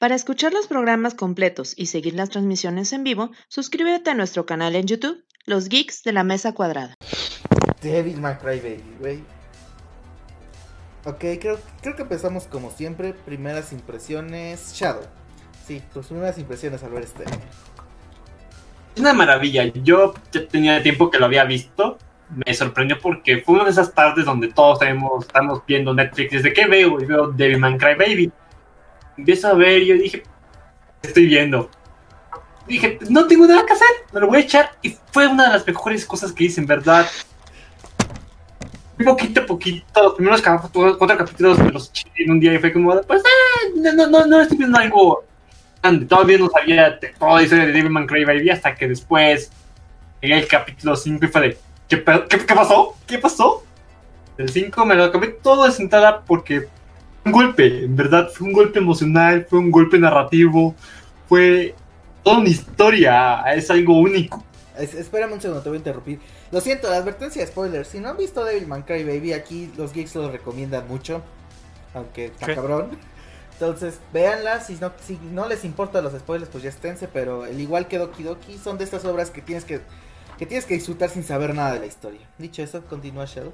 Para escuchar los programas completos y seguir las transmisiones en vivo, suscríbete a nuestro canal en YouTube, Los Geeks de la Mesa Cuadrada. Devil May Cry Baby, güey. Ok, creo, creo que empezamos como siempre. Primeras impresiones. Shadow. Sí, tus primeras impresiones al ver este. Es una maravilla. Yo ya tenía tiempo que lo había visto. Me sorprendió porque fue una de esas tardes donde todos tenemos, estamos viendo Netflix. ¿Desde qué veo? Y veo Devil May Cry Baby. Empiezo a ver y yo dije, ¿qué estoy viendo? Dije, no tengo nada que hacer, me lo voy a echar. Y fue una de las mejores cosas que hice, en verdad. Poquito a poquito, los primeros cap- cuatro capítulos me los eché en un día y fue como, pues, ah, no, no, no, estoy viendo algo grande. Todavía no sabía de toda la historia de Devil May Cry Baby hasta que después llegué al capítulo 5 y fue de, ¿qué, qué, qué pasó? ¿Qué pasó? El 5 me lo acabé todo de sentada porque un golpe, en verdad, fue un golpe emocional, fue un golpe narrativo, fue toda una historia, es algo único. Es- espérame un segundo, te voy a interrumpir. Lo siento, la advertencia de spoilers. Si no han visto Devil May Cry Baby, aquí los geeks lo recomiendan mucho. Aunque está ¿Qué? cabrón. Entonces, véanla. Si no, si no les importan los spoilers, pues ya esténse. Pero el igual que Doki Doki, son de estas obras que tienes que, que tienes que disfrutar sin saber nada de la historia. Dicho eso, continúa Shadow.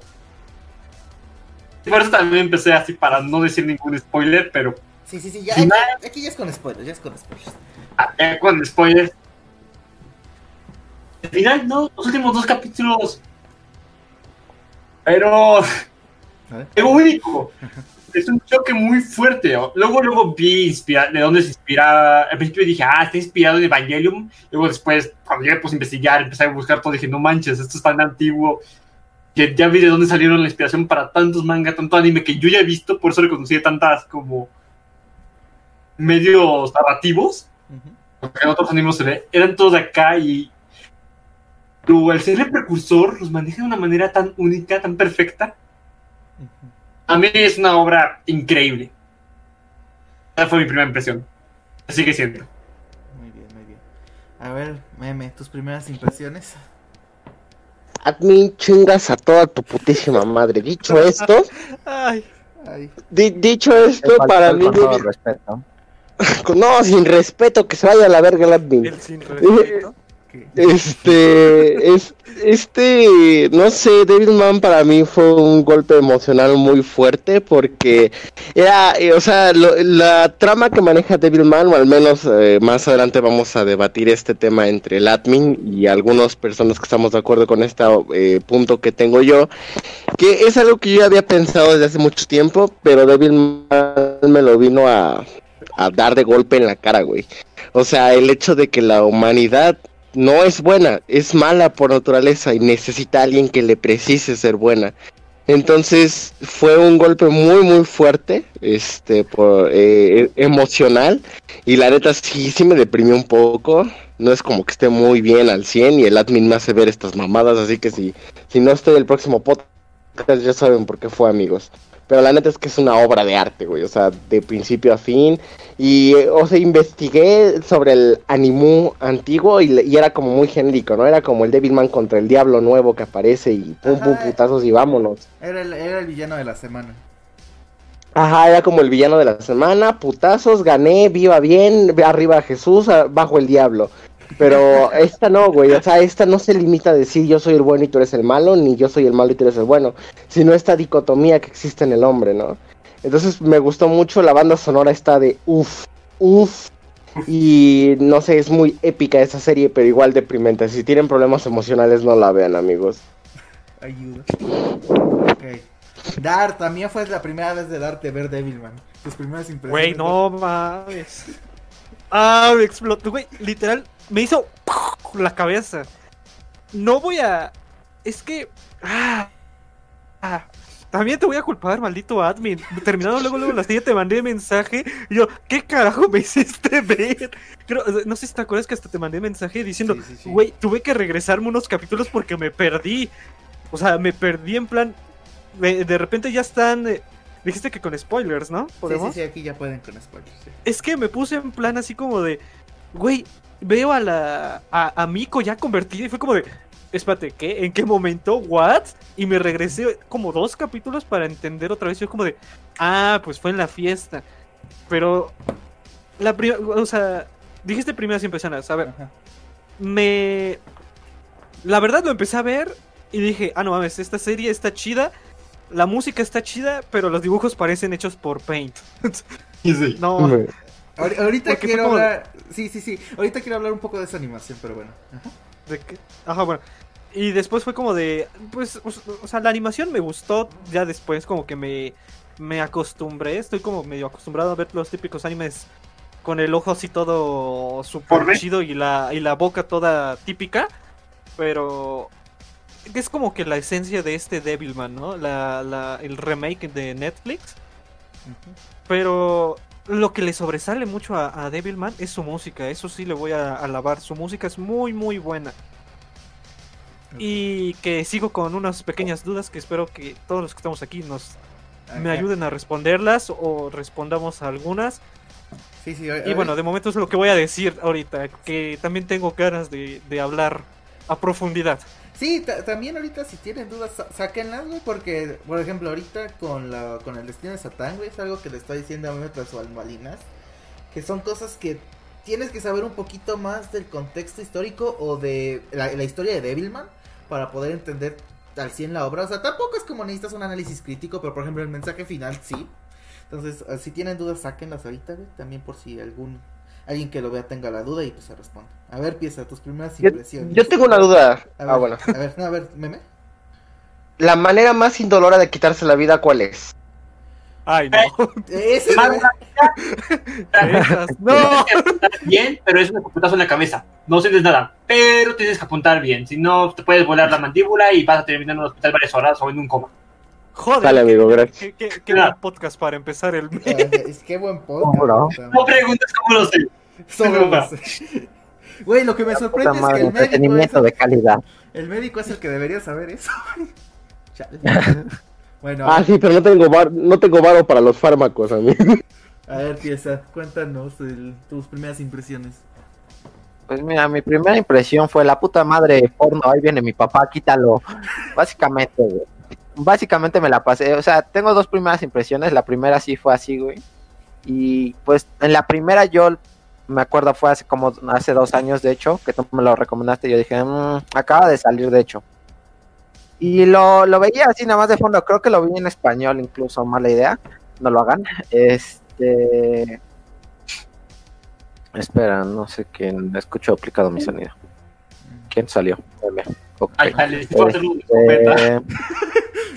Y por eso también empecé así para no decir ningún spoiler, pero Sí, sí, sí, ya. Final. Aquí, aquí ya es con spoilers, ya es con spoilers. ah, ya con spoilers. Al final, no, los últimos dos capítulos. Pero. Es único. Es un choque muy fuerte. Luego, luego vi inspira- de dónde se inspira. Al principio dije, ah, está inspirado en Evangelium. Luego, después, cuando me puse a investigar, empecé a buscar todo, dije, no manches, esto es tan antiguo. Ya vi de dónde salieron la inspiración para tantos manga, tanto anime que yo ya he visto. Por eso le conocí tantas como medios narrativos. Ujú. Porque en otros animes se ve, eran todos de acá y. Pero al ser el precursor, los maneja de una manera tan única, tan perfecta. A mí es una obra increíble. Esa fue mi primera impresión. Sigue siendo. Muy bien, muy bien. A ver, meme, tus primeras impresiones. Admin, chingas a toda tu putísima madre. Dicho esto, Ay, Ay, di- dicho esto, para mí, con todo respeto. no, sin respeto, que se vaya a la verga el admin. el sin respeto. Este, es, este, no sé, Devilman para mí fue un golpe emocional muy fuerte porque era, eh, o sea, la trama que maneja Devilman, o al menos eh, más adelante vamos a debatir este tema entre el admin y algunas personas que estamos de acuerdo con este eh, punto que tengo yo, que es algo que yo había pensado desde hace mucho tiempo, pero Devilman me lo vino a, a dar de golpe en la cara, güey. O sea, el hecho de que la humanidad no es buena, es mala por naturaleza y necesita a alguien que le precise ser buena. Entonces fue un golpe muy muy fuerte, este, por, eh, emocional y la neta sí, sí me deprimió un poco. No es como que esté muy bien al 100 y el admin me hace ver estas mamadas, así que si, si no estoy el próximo podcast ya saben por qué fue amigos. Pero la neta es que es una obra de arte, güey, o sea, de principio a fin. Y, o sea, investigué sobre el animu antiguo y, era como muy genérico, ¿no? Era como el Devilman contra el diablo nuevo que aparece y pum, pum, putazos y vámonos. Era el, era el villano de la semana. Ajá, era como el villano de la semana, putazos, gané, viva bien, arriba Jesús, bajo el diablo. Pero esta no, güey, o sea, esta no se limita a decir yo soy el bueno y tú eres el malo, ni yo soy el malo y tú eres el bueno, sino esta dicotomía que existe en el hombre, ¿no? Entonces me gustó mucho, la banda sonora está de uff, uff, y no sé, es muy épica esa serie, pero igual deprimente. Si tienen problemas emocionales, no la vean, amigos. Ayuda. Ok. Dar, también fue la primera vez de darte ver Devilman. Tus primeras impresiones. Güey, no mames. Ah, me explotó, güey. Literal, me hizo la cabeza. No voy a. Es que. Ah, ah, también te voy a culpar, maldito admin. Terminando luego, luego la serie te mandé mensaje. Y yo, ¿qué carajo me hiciste ver? Creo- no sé si te acuerdas que hasta te mandé mensaje diciendo, Sí, sí, sí. güey, tuve que regresarme unos capítulos porque me perdí. O sea, me perdí en plan. De, de repente ya están. Dijiste que con spoilers, ¿no? Sí, sí, ¿Podemos? sí, aquí ya pueden con spoilers. sí. Es que me puse en plan así como de, güey, veo a la a, a Miko ya convertida y fue como de, espérate, ¿qué? ¿En qué momento? ¿What? Y me regresé como dos capítulos para entender otra vez. Yo como de, ah, pues fue en la fiesta. Pero la pri- o sea, dijiste primeras impresiones. A ver, Ajá. me. La verdad lo empecé a ver y dije, ah, no mames, esta serie está chida. La música está chida, pero los dibujos parecen hechos por Paint. Sí, sí. No, Ahorita Porque quiero como- hablar. Sí, sí, sí. Ahorita quiero hablar un poco de esa animación, pero bueno. Ajá. de que- Ajá, bueno. Y después fue como de. Pues, o, o sea, la animación me gustó. Ya después, como que me, me acostumbré. Estoy como medio acostumbrado a ver los típicos animes con el ojo así todo súper ¿Por qué? chido y la, y la boca toda típica. Pero. Es como que la esencia de este Devilman, ¿no? La, la, el remake de Netflix. Pero lo que le sobresale mucho a, a Devilman es su música. Eso sí le voy a alabar. Su música es muy, muy buena. Y que sigo con unas pequeñas dudas que espero que todos los que estamos aquí nos me ayuden a responderlas o respondamos a algunas. Sí, sí. Y a- bueno, de momento es lo que voy a decir ahorita, que también tengo ganas de, de hablar a profundidad. Sí, ta- también ahorita si tienen dudas, sa- sáquenlas, güey, porque, por ejemplo, ahorita con la con el destino de Satán, güey, es algo que le está diciendo a mí tras almalinas, que son cosas que tienes que saber un poquito más del contexto histórico o de la, la historia de Devilman para poder entender al 100 la obra. O sea, tampoco es como necesitas un análisis crítico, pero por ejemplo el mensaje final sí. Entonces, eh, si tienen dudas, sáquenlas ahorita, güey, también por si algún alguien que lo vea tenga la duda y pues se responda. A ver, pieza tus primeras impresiones. yo tengo una duda. A ver, Ah, bueno. A ver, no, a ver, meme. La manera más indolora de quitarse la vida, ¿cuál es? Ay, no. Ese Más güey- Esas- no. Tienes que apuntar bien, pero es un escopetazo en la cabeza. No sientes nada, pero tienes que apuntar bien. Si no, te puedes volar la mandíbula y vas a terminar en un hospital varias horas o en un coma. Joder. Dale, qué- amigo, gracias. Qué, qué- buen podcast para empezar el mes. Es que buen podcast. Puta No madre. preguntes cómo lo sé. Sé. Güey, lo que me sorprende es que el médico, es entretenimiento el, de calidad. el médico es el que debería saber eso. Chale. bueno, Ah, sí, pero no tengo bar, no tengo varo para los fármacos, amigo. a ver, pieza, cuéntanos el- tus primeras impresiones. Pues mira, mi primera impresión fue la puta madre porno, ahí viene mi papá, quítalo. Básicamente, güey. Básicamente me la pasé, o sea, tengo dos primeras impresiones, la primera sí fue así, güey. Y pues en la primera yo me acuerdo fue hace como hace dos años, de hecho, que tú me lo recomendaste, y yo dije, "Mm, acaba de salir, de hecho. Y lo, lo veía así nada más de fondo, creo que lo vi en español incluso, mala idea, no lo hagan. Este... Espera, no sé quién, escucho aplicado mi sonido. ¿Quién salió? Vale, ok. Ay. Eh,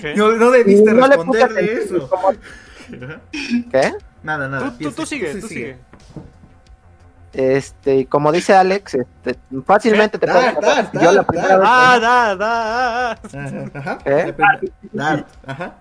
¿Qué? No, no debiste no le puse responderle eso. ¿cómo- Ajá. ¿Qué? Nada, nada. Tú, tú, tú sigue, sí tú sigue. Este, y como dice Alex, este, fácilmente te puedes Yo la primera vez Ah, da, da. Ajá, ajá. ¿Qué? Depende. Dar, ajá.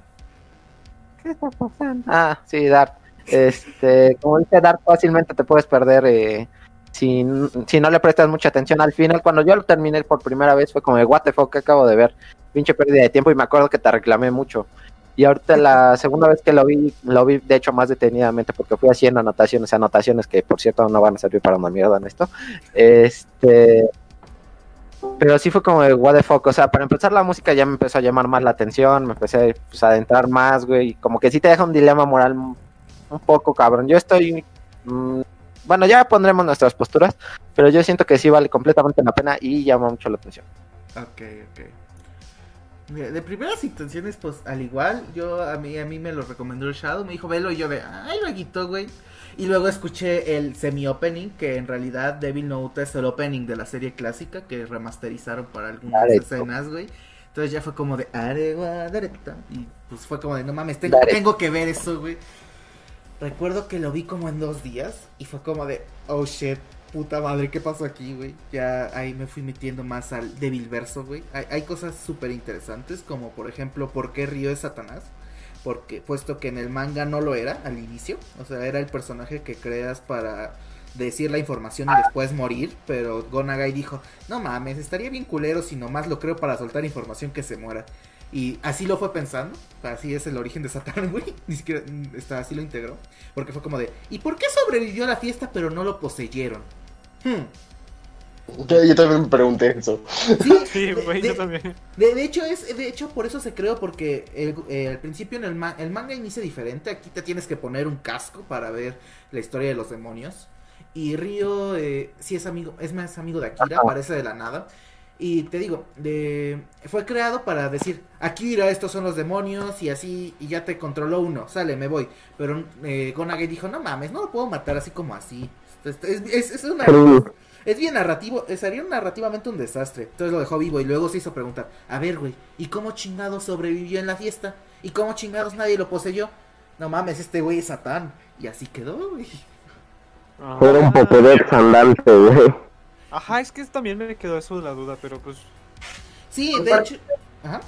¿Qué está pasando? Ah, sí, Dart. Este, como dice Dart, fácilmente te puedes perder eh, si, si no le prestas mucha atención al final. Cuando yo lo terminé por primera vez fue como, de, what the fuck, ¿qué acabo de ver? Pinche pérdida de tiempo y me acuerdo que te reclamé mucho. Y ahorita la segunda vez que lo vi, lo vi de hecho más detenidamente porque fui haciendo anotaciones, anotaciones que por cierto no van a servir para una mierda en esto. Este, pero sí fue como de what the fuck, o sea, para empezar la música ya me empezó a llamar más la atención, me empecé pues, a adentrar más, güey, como que sí te deja un dilema moral un un poco cabrón. Yo estoy, mm, bueno, ya pondremos nuestras posturas, pero yo siento que sí vale completamente la pena y llama mucho la atención. Ok, ok. Mira, De primeras intenciones, pues al igual, yo a mí a mí me lo recomendó el Shadow, me dijo velo y yo de, ay, lo quitó, güey. Y luego escuché el semi-opening, que en realidad Devil Note es el opening de la serie clásica que remasterizaron para algunas escenas, güey. Entonces ya fue como de, aregua. Y pues fue como de, no mames, tengo que ver eso, güey. Recuerdo que lo vi como en dos días y fue como de, oh shit, puta madre, ¿qué pasó aquí, güey? Ya ahí me fui metiendo más al Devil verso, güey. Hay, cosas súper interesantes, como por ejemplo, ¿por qué Río es Satanás? Porque, puesto que en el manga no lo era al inicio, o sea, era el personaje que creas para decir la información y después morir, pero Gonagai dijo, no mames, estaría bien culero si nomás lo creo para soltar información que se muera. Y así lo fue pensando, así es el origen de Satán, güey, ni siquiera mm, está, así lo integró, porque fue como de, ¿y por qué sobrevivió a la fiesta pero no lo poseyeron? Hmm. Yo, yo también me pregunté eso. Sí, Sí, de- güey, de- yo también. De, de hecho es de hecho por eso se creó porque el- eh, al principio en el, ma- el manga inicia diferente aquí te tienes que poner un casco para ver la historia de los demonios y Ryo eh, sí es amigo es más amigo de Akira Ajá. aparece de la nada y te digo de fue creado para decir Akira estos son los demonios y así y ya te controló uno sale me voy pero eh, Gonage dijo no mames no lo puedo matar así como así es, es- es- una bien narrativo, eh, sería narrativamente un desastre. Entonces lo dejó vivo y luego se hizo preguntar, a ver, güey, ¿y cómo chingados sobrevivió en la fiesta? ¿Y cómo chingados nadie lo poseyó? No mames, este güey es Satán. Y así quedó, güey. Era un Pokédex andante, güey. Ajá, es que también me quedó eso de la duda, pero pues. Sí, de hecho... Ajá.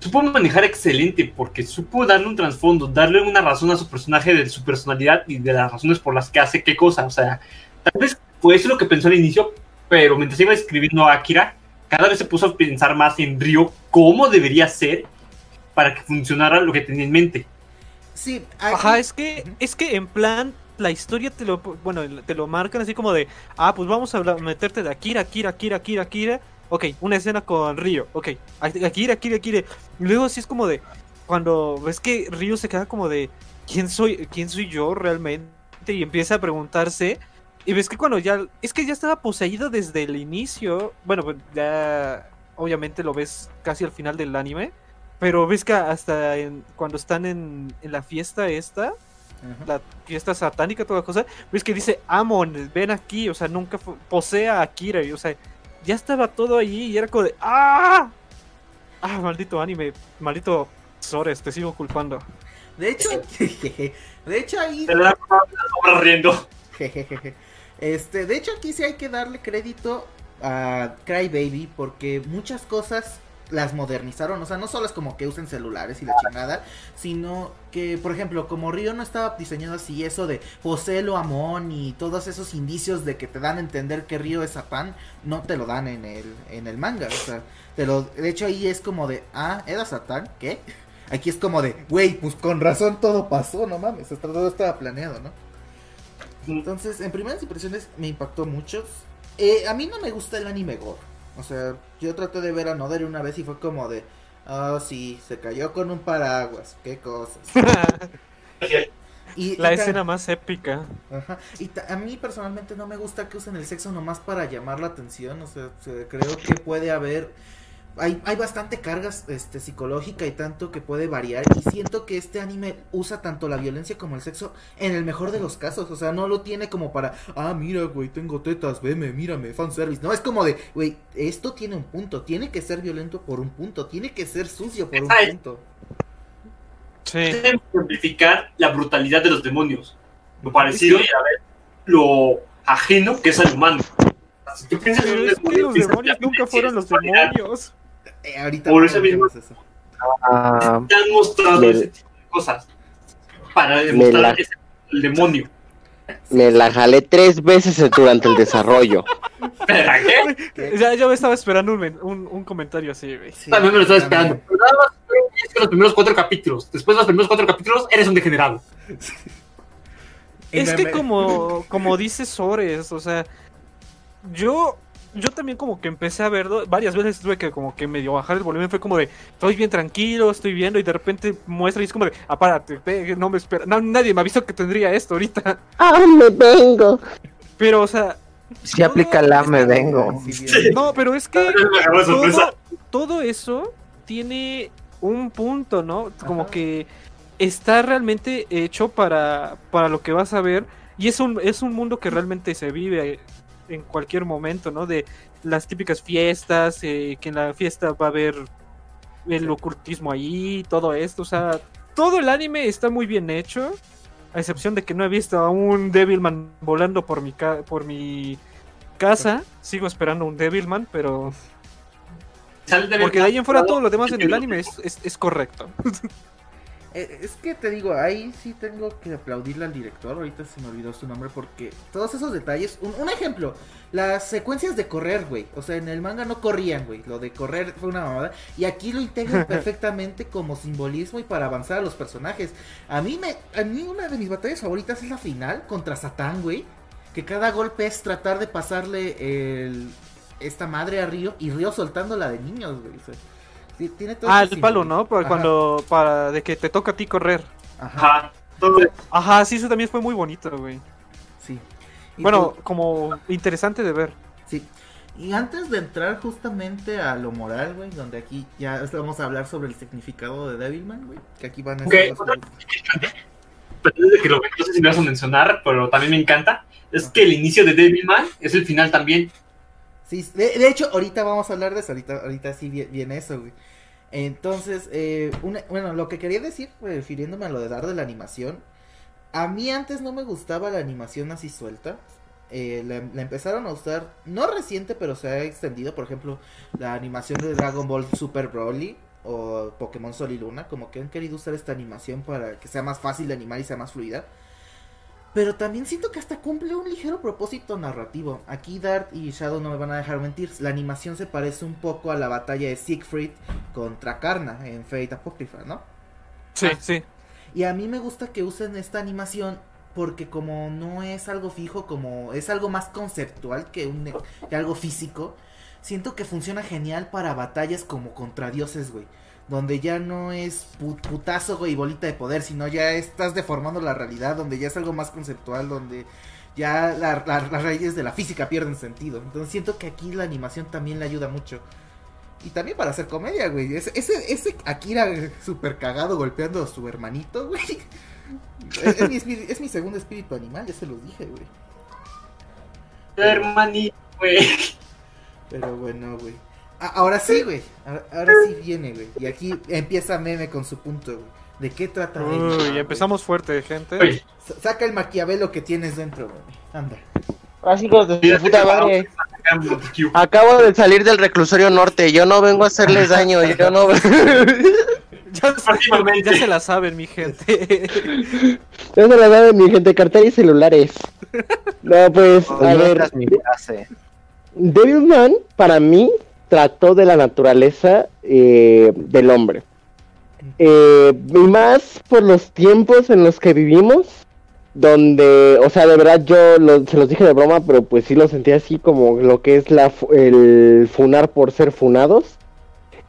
Supo manejar excelente porque supo darle un trasfondo, darle una razón a su personaje de su personalidad y de las razones por las que hace qué cosa. O sea, tal vez fue eso lo que pensó al inicio, pero mientras iba escribiendo a Akira, cada vez se puso a pensar más en Ryo cómo debería ser para que funcionara lo que tenía en mente. Sí, aquí- Ajá, es que, es que en plan, la historia te lo, bueno, te lo marcan así como de, ah, pues vamos a hablar- meterte de Akira, Akira, Akira, Akira, Akira. Ok, una escena con Ryo, ok, Akira, Akira, Akira. Y luego así es como de, cuando ves que Ryo se queda como de, ¿quién soy, quién soy yo realmente? Y empieza a preguntarse. Y ves que cuando ya, es que ya estaba poseído desde el inicio. Bueno, pues ya, obviamente lo ves casi al final del anime. Pero ves que hasta en- cuando están en, en la fiesta esta, Ajá. la fiesta satánica, toda cosa, ves que dice, Amon, ven aquí, o sea, nunca posee a Akira, y, o sea, ya estaba todo ahí y era como de, ¡ah! Ah, maldito anime, maldito Sores, te sigo culpando. De hecho, de hecho ahí... Se la riendo. Este, de hecho aquí sí hay que darle crédito a Crybaby porque muchas cosas las modernizaron, o sea, no solo es como que usen celulares y la chingada, sino que, por ejemplo, como Río no estaba diseñado así, eso de Poselo Amón y todos esos indicios de que te dan a entender que Río es Satán, no te lo dan en el, en el manga, o sea, te lo, de hecho ahí es como de, ah, ¿era Satán? ¿Qué? Aquí es como de, güey, pues con razón todo pasó, no mames, hasta todo estaba planeado, ¿no? Entonces, en primeras impresiones me impactó mucho. Eh, a mí no me gusta el anime gore. O sea, yo traté de ver a Noder una vez y fue como de, oh sí, se cayó con un paraguas, qué cosas. Y, la y escena más épica. Ajá. Y a mí personalmente no me gusta que usen el sexo nomás para llamar la atención. O sea, creo que puede haber. Hay, hay bastante cargas este, psicológica y tanto que puede variar. Y siento que este anime usa tanto la violencia como el sexo en el mejor de los casos. O sea, no lo tiene como para. Ah, mira, güey, tengo tetas, veme, mírame, fanservice. No, es como de, güey, esto tiene un punto. Tiene que ser violento por un punto. Tiene que ser sucio por un Ay. punto. Sí. Simplificar la brutalidad de los demonios. Lo parecido y a ver lo ajeno que es al humano. Si tú piensas en Pero un es que los demonios nunca fueron los demonios. Eh, ahorita Por no eso mismo- eso. Ah, Te han mostrado Me- ese tipo de cosas para demostrar la- ese- el demonio. Me la jalé tres veces durante el desarrollo. ¿Pero qué? Ya, ya me estaba esperando un, un, un comentario así, güey. Sí, También me lo estaba también. esperando. Pero nada más es que los primeros cuatro capítulos. Después de los primeros cuatro capítulos, eres un degenerado. Es que como, como dice Sores, o sea, yo, yo también como que empecé a verlo, varias veces tuve que como que medio bajar el volumen, fue como de, estoy bien tranquilo, estoy viendo, y de repente muestra y es como de, apárate, ve, no me espera, no, nadie me avisó que tendría esto ahorita, ¡Ah, me vengo! pero o sea, si aplica la me vengo. No, pero es que todo, todo eso tiene un punto, ¿no? Como Ajá. que está realmente hecho para, para lo que vas a ver. Y es un, es un mundo que realmente se vive en cualquier momento, ¿no? De las típicas fiestas, eh, que en la fiesta va a haber el ocultismo ahí, todo esto. O sea, todo el anime está muy bien hecho. A excepción de que no he visto a un Devilman volando por mi, ca- por mi casa. Sigo esperando un Devilman, pero... Porque de ahí en fuera todo lo demás en el anime es, es, es correcto. Eh, Es que te digo, ahí sí tengo que aplaudirle al director, ahorita se me olvidó su nombre, porque todos esos detalles, un, un ejemplo, las secuencias de correr, güey, o sea, en el manga no corrían, güey, lo de correr fue una mamada, y aquí lo integran perfectamente como simbolismo y para avanzar a los personajes. A mí me, a mí una de mis batallas favoritas es la final contra Satán, güey. que cada golpe es tratar de pasarle el, esta madre a Río y Río soltándola de niños, güey. O sea, sí, tiene todo Ah, ese el palo, simbolismo. ¿no? Para Ajá, cuando, para de que te toca a ti correr. Ajá, Ajá. Sí, eso también fue muy bonito, güey. sí. Y Bueno, pues, como interesante de ver. Sí. Y antes de entrar justamente a lo moral, güey, donde aquí ya vamos a hablar sobre el significado de Devilman, güey, que aquí van a Ok. estar los- pero desde que lo no sé si me vas a mencionar, pero también me encanta, es que el inicio de Devilman es el final también. Sí, de, de hecho, ahorita vamos a hablar de eso, ahorita, ahorita sí vi- viene eso, güey. Entonces, eh, una- bueno, lo que quería decir, refiriéndome a lo de dar de la animación, a mí antes no me gustaba la animación así suelta. Eh, la, la empezaron a usar, no reciente, pero se ha extendido, por ejemplo, la animación de Dragon Ball Super Broly o Pokémon Sol y Luna, como que han querido usar esta animación para que sea más fácil de animar y sea más fluida. Pero también siento que hasta cumple un ligero propósito narrativo. Aquí Dart y Shadow no me van a dejar mentir. La animación se parece un poco a la batalla de Siegfried contra Karna en Fate Apocrypha, ¿no? Sí, Ah. sí. Y a mí me gusta que usen esta animación porque como no es algo fijo, como es algo más conceptual que, un, que algo físico, siento que funciona genial para batallas como contra dioses, güey. Donde ya no es pu- putazo, güey, y bolita de poder, sino ya estás deformando la realidad, donde ya es algo más conceptual, donde ya la- la- las raíces de la física pierden sentido. Entonces siento que aquí la animación también le ayuda mucho. Y también para hacer comedia, güey. Ese, ese, ese Akira super cagado golpeando a su hermanito, güey. Es, es mi, es mi segundo espíritu animal, ya se los dije, güey. Hermanito, güey. Pero bueno, güey. Ah, ahora sí, güey. Ahora, ahora sí viene, güey. Y aquí empieza Meme con su punto, güey. ¿De qué trata Uy, güey? empezamos fuerte, gente. Saca el maquiavelo que tienes dentro, güey. Anda. Así hijos de mira, puta madre. Acabo de salir del reclusorio norte. Yo no vengo a hacerles daño. Yo no. Ya, se- ya se la saben, mi gente. Eso la verdad mi gente, cartera y celulares. No, pues, a ver. Devilman, para mí, trató de la naturaleza eh, del hombre. Eh, y más por los tiempos en los que vivimos, donde, o sea, de verdad yo lo- se los dije de broma, pero pues sí lo sentí así como lo que es la, el funar por ser funados.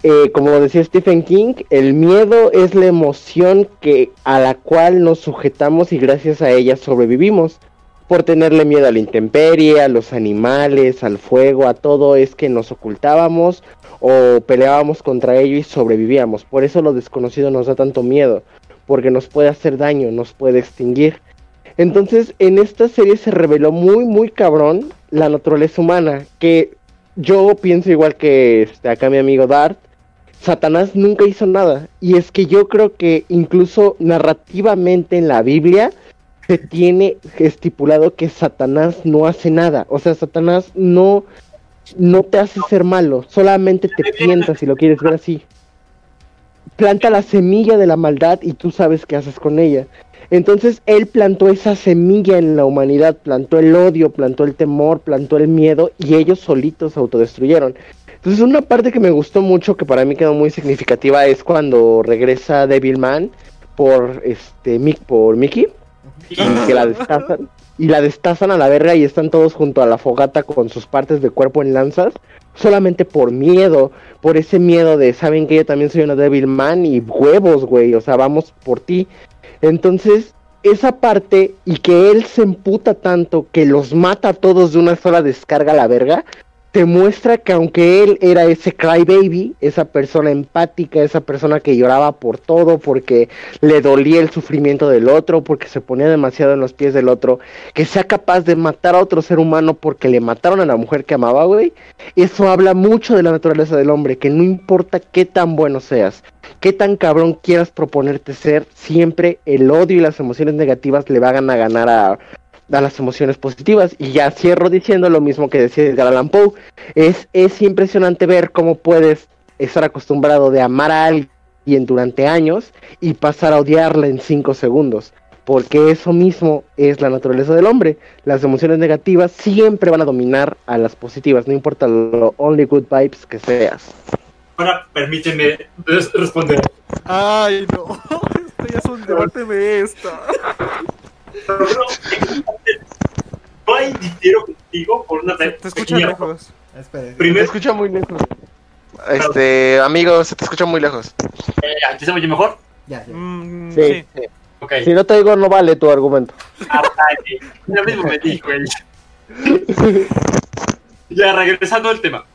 Eh, como decía Stephen King, el miedo es la emoción que a la cual nos sujetamos y gracias a ella sobrevivimos por tenerle miedo a la intemperie, a los animales, al fuego, a todo es que nos ocultábamos o peleábamos contra ello y sobrevivíamos. Por eso lo desconocido nos da tanto miedo, porque nos puede hacer daño, nos puede extinguir. Entonces, en esta serie se reveló muy, muy cabrón la naturaleza humana, que yo pienso igual que este, acá mi amigo Dart, Satanás nunca hizo nada. Y es que yo creo que incluso narrativamente en la Biblia se tiene estipulado que Satanás no hace nada. O sea, Satanás no, no te hace ser malo, solamente te tienta si lo quieres ver así. Planta la semilla de la maldad y tú sabes qué haces con ella. Entonces él plantó esa semilla en la humanidad, plantó el odio, plantó el temor, plantó el miedo y ellos solitos se autodestruyeron. Entonces una parte que me gustó mucho, que para mí quedó muy significativa, es cuando regresa Devilman por este Mick por Mickey y que la destazan y la destazan a la verga y están todos junto a la fogata con sus partes de cuerpo en lanzas solamente por miedo, por ese miedo de saben que yo también soy una Devilman y huevos, güey, o sea, vamos por ti. Entonces, esa parte y que él se emputa tanto que los mata a todos de una sola descarga a la verga, te muestra que aunque él era ese crybaby, esa persona empática, esa persona que lloraba por todo, porque le dolía el sufrimiento del otro, porque se ponía demasiado en los pies del otro, que sea capaz de matar a otro ser humano porque le mataron a la mujer que amaba, güey, eso habla mucho de la naturaleza del hombre, que no importa qué tan bueno seas, qué tan cabrón quieras proponerte ser, siempre el odio y las emociones negativas le van a ganar a, a las emociones positivas. Y ya cierro diciendo lo mismo que decía Edgar Allan Poe. Es, es impresionante ver cómo puedes estar acostumbrado de amar a alguien durante años y pasar a odiarla en cinco segundos. Porque eso mismo es la naturaleza del hombre. Las emociones negativas siempre van a dominar a las positivas, no importa lo only good vibes que seas. Ahora permíteme res- responder. Ay, no. Esto ya es un debáteme esta. No hay difiero contigo por una Te, pequeña- lejos. Primero- te escucha muy lejos. Este, amigo, se te escucha muy lejos. Eh, ¿Aquí se me oye mejor? ya, ya. Mm, Sí. sí. Ok. Si no te digo, no vale tu argumento. Ah, vale. Lo mismo me dijo él. Ya, regresando al tema.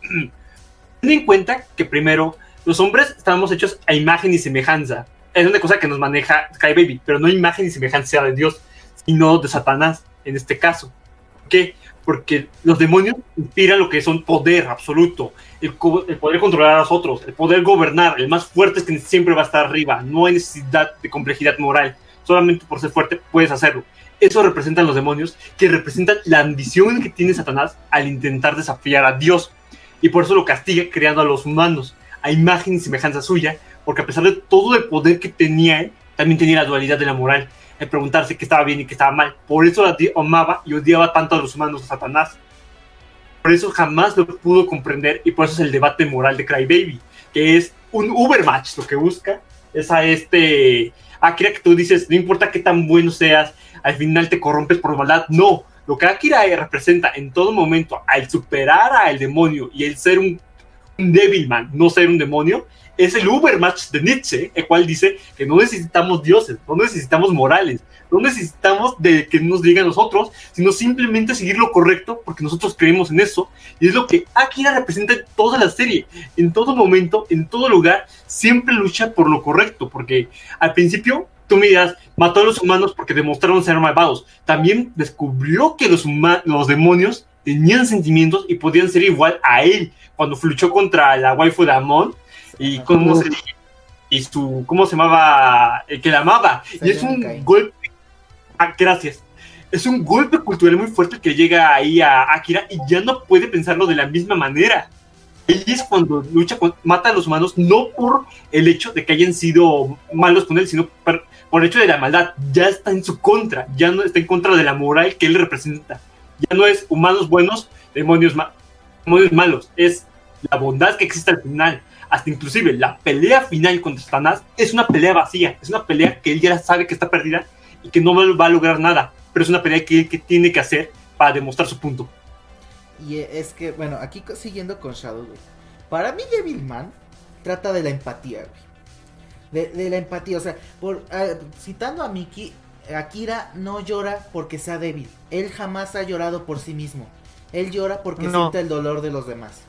Ten en cuenta que primero, los hombres estamos hechos a imagen y semejanza. Es una cosa que nos maneja Sky Baby, pero no imagen y semejanza de Dios, sino de Satanás, en este caso. ¿Por qué? Porque los demonios inspiran lo que son poder absoluto, el, el poder controlar a los otros, el poder gobernar, el más fuerte es que siempre va a estar arriba, no hay necesidad de complejidad moral, solamente por ser fuerte puedes hacerlo. Eso representan los demonios, que representan la ambición que tiene Satanás al intentar desafiar a Dios. Y por eso lo castiga creando a los humanos, a imagen y semejanza suya, porque a pesar de todo el poder que tenía también tenía la dualidad de la moral, el preguntarse qué estaba bien y qué estaba mal. Por eso la amaba y odiaba tanto a los humanos a Satanás. Por eso jamás lo pudo comprender y por eso es el debate moral de Crybaby, que es un Ubermatch, lo que busca es a este Akira que tú dices, no importa qué tan bueno seas, al final te corrompes por maldad. No, lo que Akira representa en todo momento al superar al demonio y el ser un, un Devilman, no ser un demonio, es el Ubermatch de Nietzsche, el cual dice que no necesitamos dioses, no necesitamos morales, no necesitamos de que nos digan nosotros, sino simplemente seguir lo correcto porque nosotros creemos en eso. Y es lo que Akira representa en toda la serie, en todo momento, en todo lugar, siempre lucha por lo correcto, porque al principio tú me dirás, mató a los humanos porque demostraron ser malvados. También descubrió que los, los demonios tenían sentimientos y podían ser igual a él cuando luchó contra la waifu de Amon y cómo se y su cómo se llamaba el que la amaba. Y es un golpe ah, gracias. Es un golpe cultural muy fuerte que llega ahí a Akira y ya no puede pensarlo de la misma manera. Ahí es cuando lucha con, mata a los humanos no por el hecho de que hayan sido malos con él sino por, por el hecho de la maldad. Ya está en su contra ya no está en contra de la moral que él representa. Ya no es humanos buenos demonios, ma- demonios malos. Es la bondad que existe al final hasta inclusive la pelea final contra Satanás es una pelea vacía, es una pelea que él ya sabe que está perdida y que no va a lograr nada, pero es una pelea que él que tiene que hacer para demostrar su punto. Y eh, es que, bueno, aquí siguiendo con Shadow, güey. Para mí, Devilman trata de la empatía, güey. De, de la empatía, o sea, por, citando a Miki, Akira no llora porque sea débil. Él jamás ha llorado por sí mismo. Él llora porque No. siente el dolor de los demás.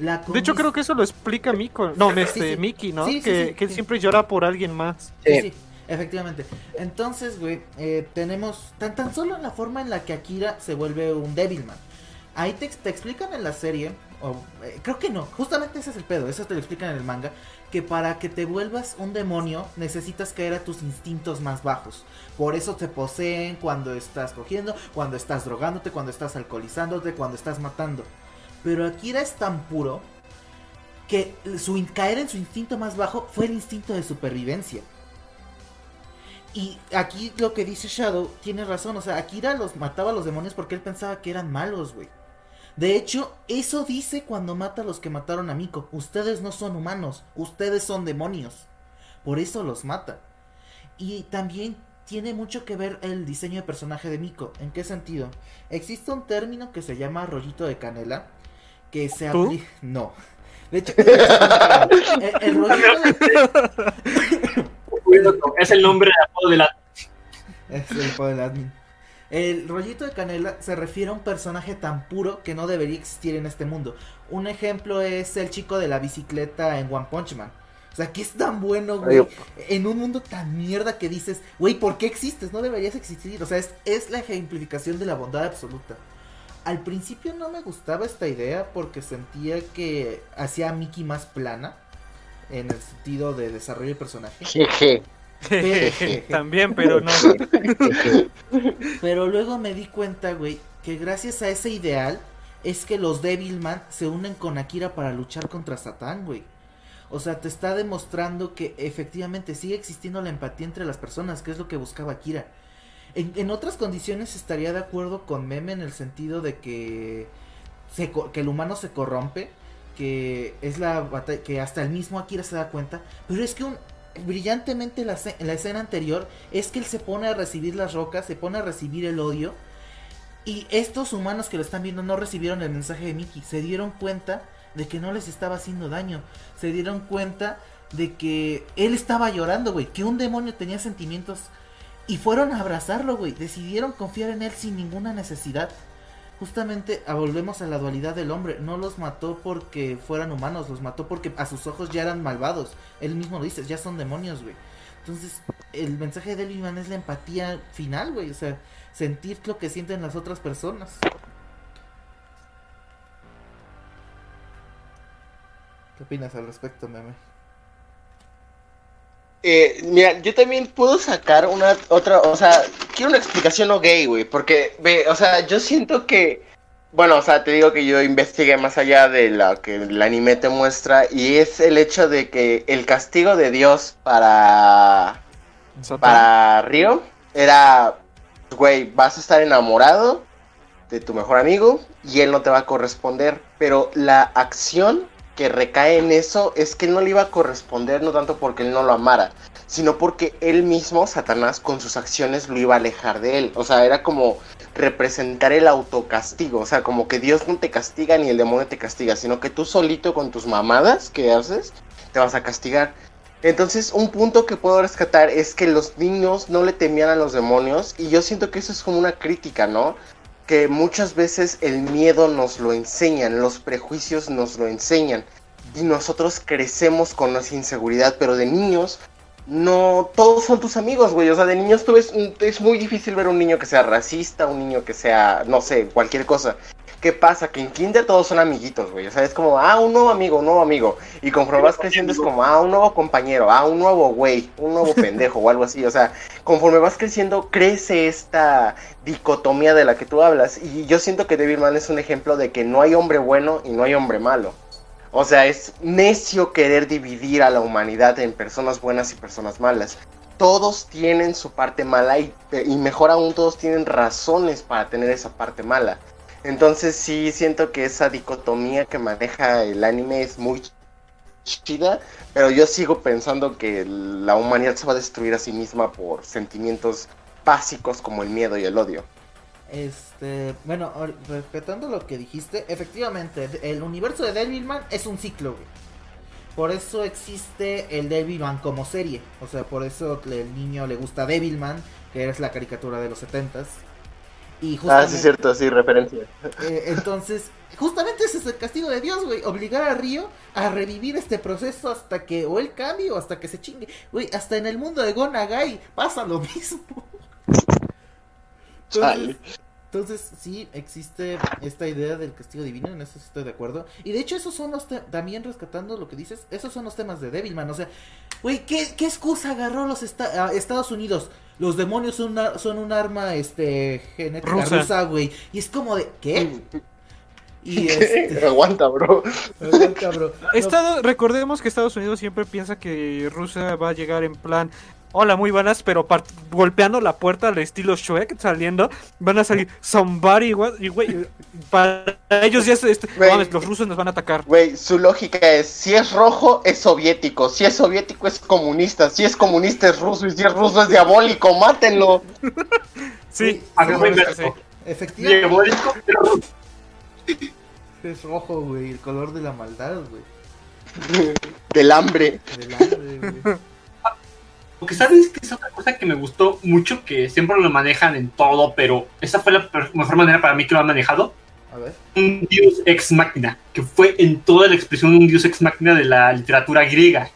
La De hecho, creo que eso lo explica Miko. No, este, sí. Mickey, ¿no? Sí, que, sí, que siempre llora por alguien más. Sí, Sí. sí, efectivamente. Entonces, güey, eh, tenemos tan, tan solo la forma en la que Akira se vuelve un Devilman. Ahí te, te explican en la serie, o eh, creo que no, justamente ese es el pedo, eso te lo explican en el manga, que para que te vuelvas un demonio necesitas caer a tus instintos más bajos. Por eso te poseen cuando estás cogiendo, cuando estás drogándote, cuando estás alcoholizándote, cuando estás matando. Pero Akira es tan puro que su caer en su instinto más bajo fue el instinto de supervivencia. Y aquí lo que dice Shadow tiene razón, o sea, Akira los mataba a los demonios porque él pensaba que eran malos, güey. De hecho, eso dice cuando mata a los que mataron a Miko. Ustedes no son humanos, ustedes son demonios. Por eso los mata. Y también tiene mucho que ver el diseño de personaje de Miko. ¿En qué sentido? Existe un término que se llama rollito de canela. Que se. No. De hecho, el, el rollito de Es el nombre de la... Es el del admin. El rollito de canela se refiere a un personaje tan puro que no debería existir en este mundo. Un ejemplo es el chico de la bicicleta en One Punch Man. O sea, que es tan bueno, güey. En un mundo tan mierda que dices, güey, ¿por qué existes? No deberías existir. O sea, es, es la ejemplificación de la bondad absoluta. Al principio no me gustaba esta idea porque sentía que hacía a Mickey más plana. En el sentido de desarrollo de personaje. Jeje. También, pero no. Pero luego me di cuenta, güey, que gracias a ese ideal es que los Devilman se unen con Akira para luchar contra Satán, güey. O sea, te está demostrando que efectivamente sigue existiendo la empatía entre las personas, que es lo que buscaba Akira. En, en otras condiciones estaría de acuerdo con Meme en el sentido de que, que el humano se corrompe, que es la batalla, que hasta el mismo Akira se da cuenta, pero es que un, brillantemente la, en la escena anterior es que él se pone a recibir las rocas, se pone a recibir el odio Y estos humanos que lo están viendo no recibieron el mensaje de Mickey. Se dieron cuenta de que no les estaba haciendo daño. Se dieron cuenta de que él estaba llorando, güey. Que un demonio tenía sentimientos. Y fueron a abrazarlo, güey. Decidieron confiar en él sin ninguna necesidad. Justamente ah, volvemos a la dualidad del hombre. No los mató porque fueran humanos. Los mató porque a sus ojos ya eran malvados. Él mismo lo dice, ya son demonios, güey. Entonces, el mensaje de Devilman es la empatía final, güey. O sea, sentir lo que sienten las otras personas. ¿Qué opinas al respecto, meme? Eh, mira, yo también puedo sacar una otra, o sea, quiero una explicación no gay, güey, porque, ve, o sea, yo siento que, bueno, o sea, te digo que yo investigué más allá de lo que el anime te muestra y es el hecho de que el castigo de Dios para para Río era, güey, vas a estar enamorado de tu mejor amigo y él no te va a corresponder, pero la acción recae en eso es que no le iba a corresponder no tanto porque él no lo amara, sino porque él mismo, Satanás, con sus acciones lo iba a alejar de él. O sea, era como representar el autocastigo. O sea, como que Dios no te castiga ni el demonio te castiga, sino que tú solito con tus mamadas que haces, te vas a castigar. Entonces, un punto que puedo rescatar es que los niños no le temían a los demonios y yo siento que eso es como una crítica, ¿no? Que muchas veces el miedo nos lo enseñan, los prejuicios nos lo enseñan y nosotros crecemos con esa inseguridad, pero de niños no todos son tus amigos, güey. O sea, de niños tú ves, es muy difícil ver un niño que sea racista, un niño que sea, no sé, cualquier cosa. ¿Qué pasa? Que en kinder todos son amiguitos, güey. O sea, es como, ah, un nuevo amigo, un nuevo amigo. Y conforme vas creciendo es como, ah, un nuevo compañero, ah, un nuevo güey, un nuevo pendejo o algo así. O sea, conforme vas creciendo crece esta dicotomía de la que tú hablas. Y yo siento que Devilman es un ejemplo de que no hay hombre bueno y no hay hombre malo. O sea, es necio querer dividir a la humanidad en personas buenas y personas malas. Todos tienen su parte mala y, y mejor aún todos tienen razones para tener esa parte mala. Entonces sí siento que esa dicotomía que maneja el anime es muy chida, pero yo sigo pensando que la humanidad se va a destruir a sí misma por sentimientos básicos como el miedo y el odio. Este, bueno, respetando lo que dijiste, efectivamente, el universo de Devilman es un ciclo, güey. Por eso existe el Devilman como serie. O sea, por eso el niño le gusta Devilman, que es la caricatura de los setentas. Y ah, sí, es cierto, sí, referencia. Eh, entonces, justamente ese es el castigo de Dios, güey. Obligar a Río a revivir este proceso hasta que o él cambie o hasta que se chingue. Güey, hasta en el mundo de Gonagai pasa lo mismo. Entonces, entonces, sí, existe esta idea del castigo divino, en eso estoy de acuerdo. Y de hecho, esos son los también rescatando lo que dices, esos son los temas de Devilman. O sea, güey, ¿qué, ¿qué, excusa agarró los Estados Unidos? Los demonios son, son un arma este genética rusa, güey. Y es como de, ¿qué? Y este... Aguanta, bro. Aguanta, bro. Estado, recordemos que Estados Unidos siempre piensa que Rusia va a llegar en plan, hola, muy buenas, pero golpeando la puerta al estilo Shrek saliendo, van a salir somebody, y güey, para ellos ya este, los rusos nos van a atacar. Güey, su lógica es, si es rojo, es soviético, si es soviético, es comunista, si es comunista, es ruso, y si es ruso, es diabólico, mátenlo. sí, sí, efectivamente. Diabólico, Es rojo, güey, el color de la maldad, güey. Del hambre. Del hambre, güey. Porque sabes que es otra cosa que me gustó mucho, que siempre lo manejan en todo, pero esa fue la mejor manera para mí que lo han manejado. A ver. Un dios ex máquina, que fue en toda la expresión un dios ex máquina de la literatura griega.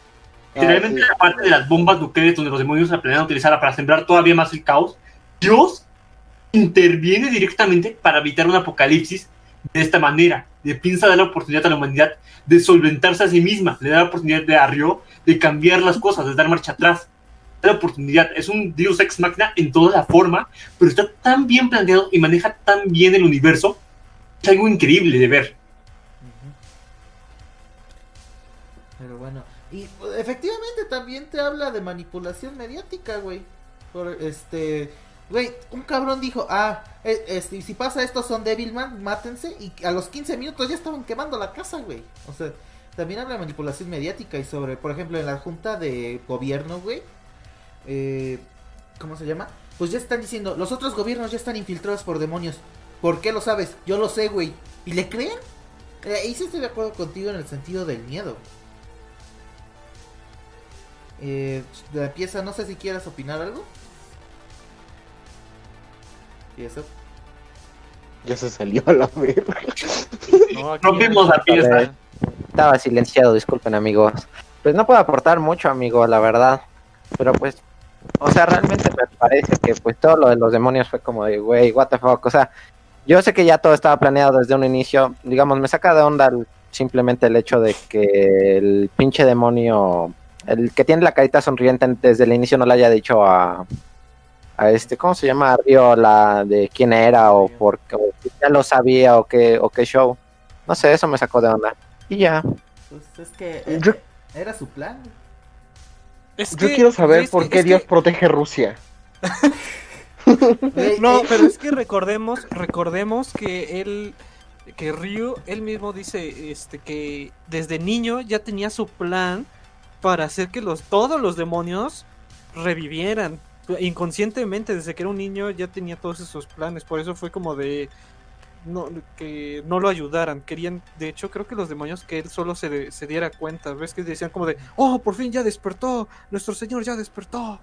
Ah, Literalmente la parte de las bombas nucleares donde los demonios se planean utilizar para sembrar todavía más el caos, Dios interviene directamente para evitar un apocalipsis de esta manera. Le piensa dar la oportunidad a la humanidad de solventarse a sí misma, le da la oportunidad de Arrio de cambiar las cosas, de dar marcha atrás la oportunidad. Es un Deus Ex Machina en toda la forma, pero está tan bien planteado y maneja tan bien el universo. Es algo increíble de ver. Pero bueno, y efectivamente también te habla de manipulación mediática, güey. Por este, güey, un cabrón dijo, ah, e, este, si pasa esto son Devilman, mátense. Y a los 15 minutos ya estaban quemando la casa, güey. O sea, también habla de manipulación mediática y sobre, por ejemplo, en la junta de gobierno, güey eh, ¿cómo se llama? Pues ya están diciendo, los otros gobiernos ya están infiltrados por demonios. ¿Por qué lo sabes? Yo lo sé, güey. ¿Y le creen? Eh, ahí sí estoy de acuerdo contigo en el sentido del miedo. Eh, la pieza, no sé si quieras opinar algo. ¿Y eso? Ya se salió a la verga. No, Rompimos la pieza. Estaba silenciado, disculpen amigos. Pues no puedo aportar mucho, amigo, la verdad. Pero pues, o sea, realmente me parece que pues todo lo de los demonios fue como de, güey, what the fuck. O sea, yo sé que ya todo estaba planeado desde un inicio. Digamos, me saca de onda el- simplemente el hecho de que el pinche demonio, el que tiene la carita sonriente desde el inicio no le haya dicho a, a este, ¿cómo se llama? A Río, la de quién era o porque o si ya lo sabía o qué, o qué show. No sé, eso me sacó de onda. Y ya. Pues es que eh, Yo- era su plan. Es Yo que- quiero saber es por que- qué Dios que- protege Rusia. No, pero es que recordemos, recordemos que él, que Ryu, él mismo dice, este, que desde niño ya tenía su plan para hacer que los, todos los demonios revivieran. Inconscientemente, desde que era un niño ya tenía todos esos planes, por eso fue como de no, que no lo ayudaran. Querían, de hecho, creo que los demonios que él solo se, de- se diera cuenta. ¿Ves que decían como de, oh, por fin ya despertó, nuestro señor ya despertó?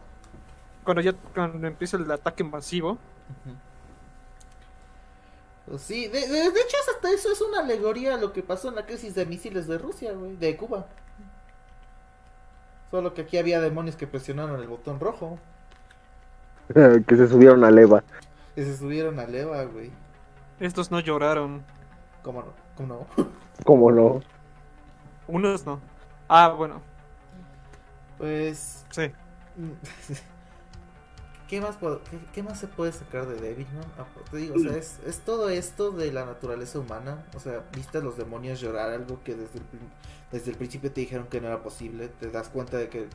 Cuando ya cuando empieza el ataque masivo. Pues sí, de, de- de hecho hasta eso es una alegoría a lo que pasó en la crisis de misiles de Rusia, güey, de Cuba. Solo que aquí había demonios que presionaron el botón rojo que se subieron a leva. y se subieron a leva, güey. Estos no lloraron. ¿Cómo no? ¿Cómo no? ¿Cómo no? Unos no. Ah, bueno, Pues sí. ¿Qué más, puedo- qué, qué más se puede sacar de Devilman? Ah, te digo, o sea, es, es todo esto de la naturaleza humana. O sea, viste a los demonios llorar, algo que desde el, desde el principio te dijeron que no era posible. Te das cuenta de que.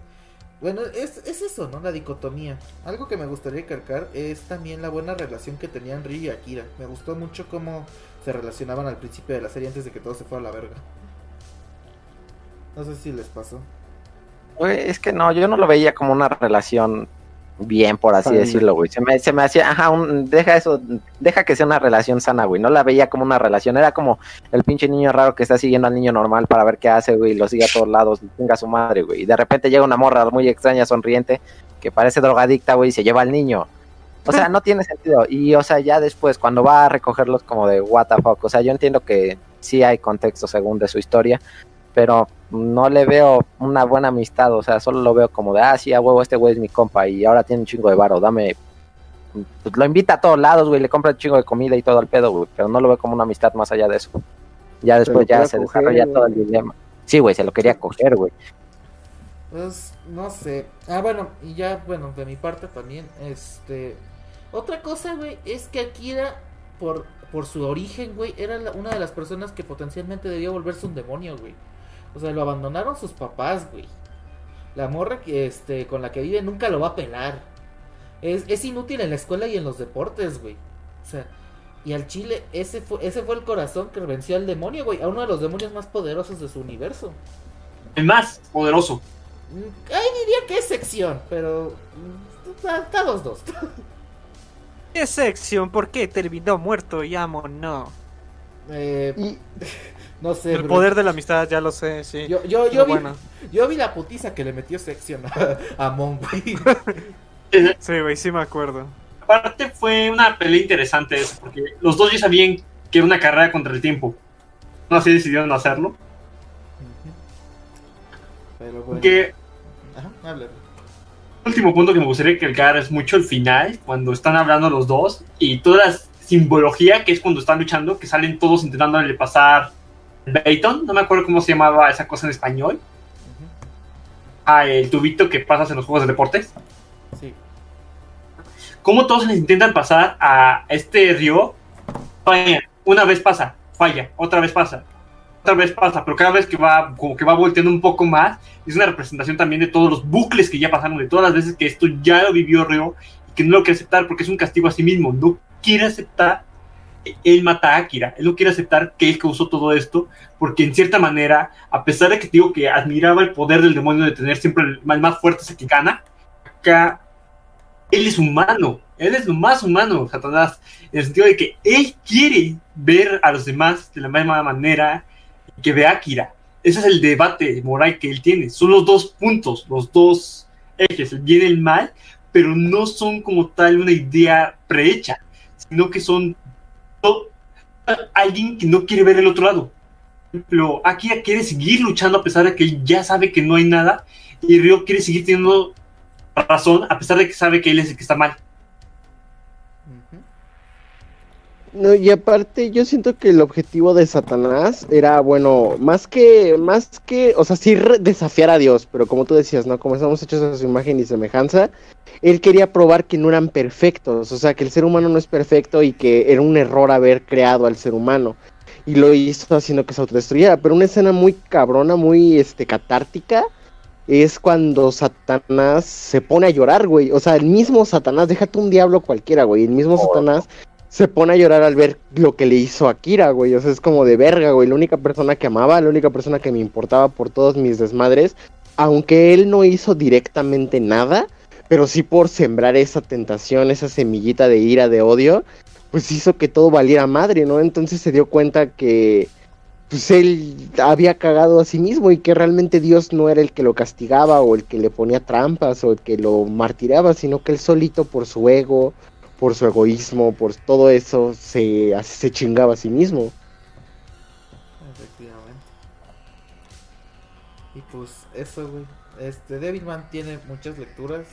Bueno, es, es eso, ¿no? La dicotomía. Algo que me gustaría recalcar es también la buena relación que tenían Ryu y Akira. Me gustó mucho cómo se relacionaban al principio de la serie antes de que todo se fuera a la verga. No sé si les pasó. Güey, es que no, yo no lo veía como una relación bien, por así decirlo, güey. Se me, se me hacía, ajá, un- deja eso, deja que sea una relación sana, güey. No la veía como una relación, era como el pinche niño raro que está siguiendo al niño normal para ver qué hace, güey, y lo sigue a todos lados, y tenga su madre, güey. Y de repente llega una morra muy extraña, sonriente, que parece drogadicta, güey, y se lleva al niño. O sea, no tiene sentido. Y, o sea, ya después, cuando va a recogerlos como de what the fuck, o sea, yo entiendo que sí hay contexto según de su historia, pero no le veo una buena amistad, o sea, solo lo veo como de, ah, sí, a huevo, este güey es mi compa y ahora tiene un chingo de varo, dame, pues, lo invita a todos lados, güey, le compra un chingo de comida y todo el pedo, güey, pero no lo veo como una amistad más allá de eso. Ya después ya se coger, desarrolla todo el dilema. Sí, güey, se lo quería coger, güey. Pues no sé. Ah, bueno, y ya, bueno, de mi parte también, este... Otra cosa, güey, es que Akira, por, por su origen, güey, era la- una de las personas que potencialmente debía volverse un demonio, güey. O sea, lo abandonaron sus papás, güey. La morra que, este, con la que vive nunca lo va a pelar. Es, es inútil en la escuela y en los deportes, güey. O sea, y al chile, ese fue, ese fue el corazón que venció al demonio, güey. A uno de los demonios más poderosos de su universo. El más poderoso. Mm, Ahí diría que es sección, pero. mm, Está está dos dos. ¿Qué sección? ¿Por qué terminó muerto y amo? No. Eh, Y no sé. El bro. poder de la amistad, ya lo sé, sí. Yo, yo, yo, vi, bueno. yo vi la putiza que le metió sección a, a Mon, güey. Sí, güey, sí me acuerdo. Aparte fue una pelea interesante eso, porque los dos ya sabían que era una carrera contra el tiempo. No así decidieron hacerlo. Pero bueno. Que Ajá, último punto que me gustaría recalcar es mucho el final, cuando están hablando los dos, y toda la simbología que es cuando están luchando, que salen todos intentándole pasar el Bayton, no me acuerdo cómo se llamaba esa cosa en español, Ujú, ah, el tubito que pasas en los juegos de deportes. Sí. Cómo todos les intentan pasar a este río, falla, una vez pasa, falla, otra vez pasa, otra vez pasa, pero cada vez que va, como que va volteando un poco más, es una representación también de todos los bucles que ya pasaron, de todas las veces que esto ya lo vivió Río y que no lo quiere aceptar porque es un castigo a sí mismo, no quiere aceptar, él mata a Akira, él no quiere aceptar que él causó todo esto, porque en cierta manera, a pesar de que digo que admiraba el poder del demonio de tener siempre el mal más fuerte es el que gana, acá él es humano, Él es lo más humano, Satanás, en el sentido de que él quiere ver a los demás de la misma manera que ve a Akira. Ese es el debate moral que él tiene. Son los dos puntos, los dos ejes, el bien y el mal, pero no son como tal una idea prehecha, sino que son alguien que no quiere ver el otro lado. Por ejemplo, Akira quiere seguir luchando a pesar de que ya sabe que no hay nada, y Ryo quiere seguir teniendo razón a pesar de que sabe que él es el que está mal. No, y aparte yo siento que el objetivo de Satanás era, bueno, más que, más que, o sea, sí desafiar a Dios, pero como tú decías, ¿no? Como estamos hechos a su imagen y semejanza, él quería probar que no eran perfectos, o sea, que el ser humano no es perfecto y que era un error haber creado al ser humano. Y lo hizo haciendo que se autodestruyera, pero una escena muy cabrona, muy, este, catártica, es cuando Satanás se pone a llorar, güey. O sea, el mismo Satanás, déjate un diablo cualquiera, güey. El mismo Satanás se pone a llorar al ver lo que le hizo a Kira, güey. O sea, es como de verga, güey. La única persona que amaba, la única persona que me importaba por todos mis desmadres. Aunque él no hizo directamente nada, pero sí por sembrar esa tentación, esa semillita de ira, de odio, pues hizo que todo valiera madre, ¿no? Entonces se dio cuenta que pues él había cagado a sí mismo y que realmente Dios no era el que lo castigaba o el que le ponía trampas o el que lo martiraba, sino que él solito por su ego, por su egoísmo, por todo eso, se, se chingaba a sí mismo. Efectivamente. Y pues eso, güey. Este, Devilman tiene muchas lecturas.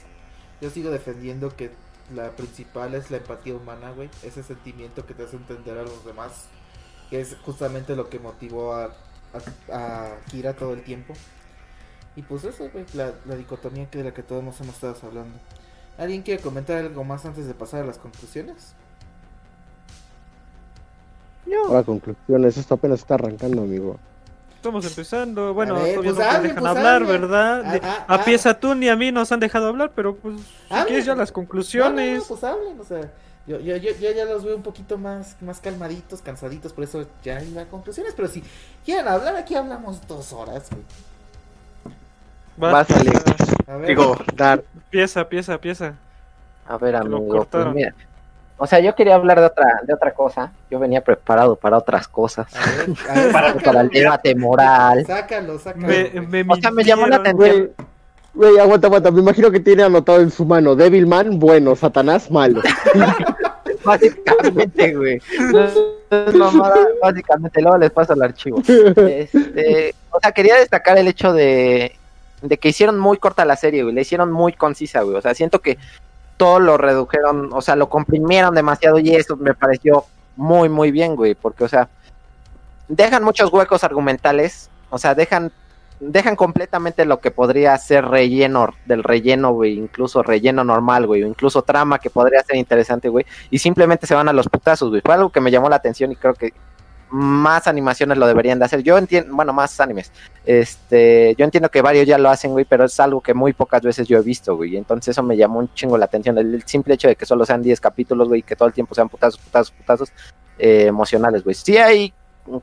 Yo sigo defendiendo que la principal es la empatía humana, güey. Ese sentimiento que te hace entender a los demás. Que es justamente lo que motivó a, a, a Kira todo el tiempo. Y pues eso, güey. La, la dicotomía que de la que todos nos hemos estado hablando. ¿Alguien quiere comentar algo más antes de pasar a las conclusiones? Ahora conclusiones, esto apenas está arrancando, amigo. Estamos empezando. Bueno, ver, todavía pues no hable, dejan pues hablar, hable. ¿verdad? Ah, De- ah, a ah. pieza tú ni a mí nos han dejado hablar, pero pues si Hable. quieres ya las No, no, conclusiones. no, pues hablen, o sea, yo, yo, yo, yo ya los veo un poquito más, más calmaditos, cansaditos, por eso ya iba a conclusiones, pero si quieren hablar, aquí hablamos dos horas, güey. Vas, Alex. A ver, Digo, Dar, Pieza, pieza, pieza. A ver, amigo, pues mira. O sea, yo quería hablar de otra, de otra cosa. Yo venía preparado para otras cosas. a ver, a ver, Para- Para el sácalo, debate moral. sácalo, sácalo. Me, güey. me O sea, me llamó la atención. güey, aguanta, aguanta, me imagino que tiene anotado en su mano, Devilman, bueno, Satanás, malo. Básicamente, güey. No es mamada, básicamente, luego les paso el archivo. Este, o sea, quería destacar el hecho de, de que hicieron muy corta la serie, güey. La hicieron muy concisa, güey. O sea, siento que todo lo redujeron, o sea, lo comprimieron demasiado y eso me pareció muy, muy bien, güey. Porque, o sea, dejan muchos huecos argumentales. O sea, dejan dejan completamente lo que podría ser relleno del relleno, güey, incluso relleno normal, güey, o incluso trama que podría ser interesante, güey, y simplemente se van a los putazos, güey. Fue algo que me llamó la atención y creo que más animaciones lo deberían de hacer. Yo entiendo, bueno, más animes. Este, yo entiendo que varios ya lo hacen, güey, pero es algo que muy pocas veces yo he visto, güey. Entonces eso me llamó un chingo la atención. El, el simple hecho de que solo sean 10 capítulos, güey, que todo el tiempo sean putazos, putazos, putazos eh, emocionales, güey. Sí hay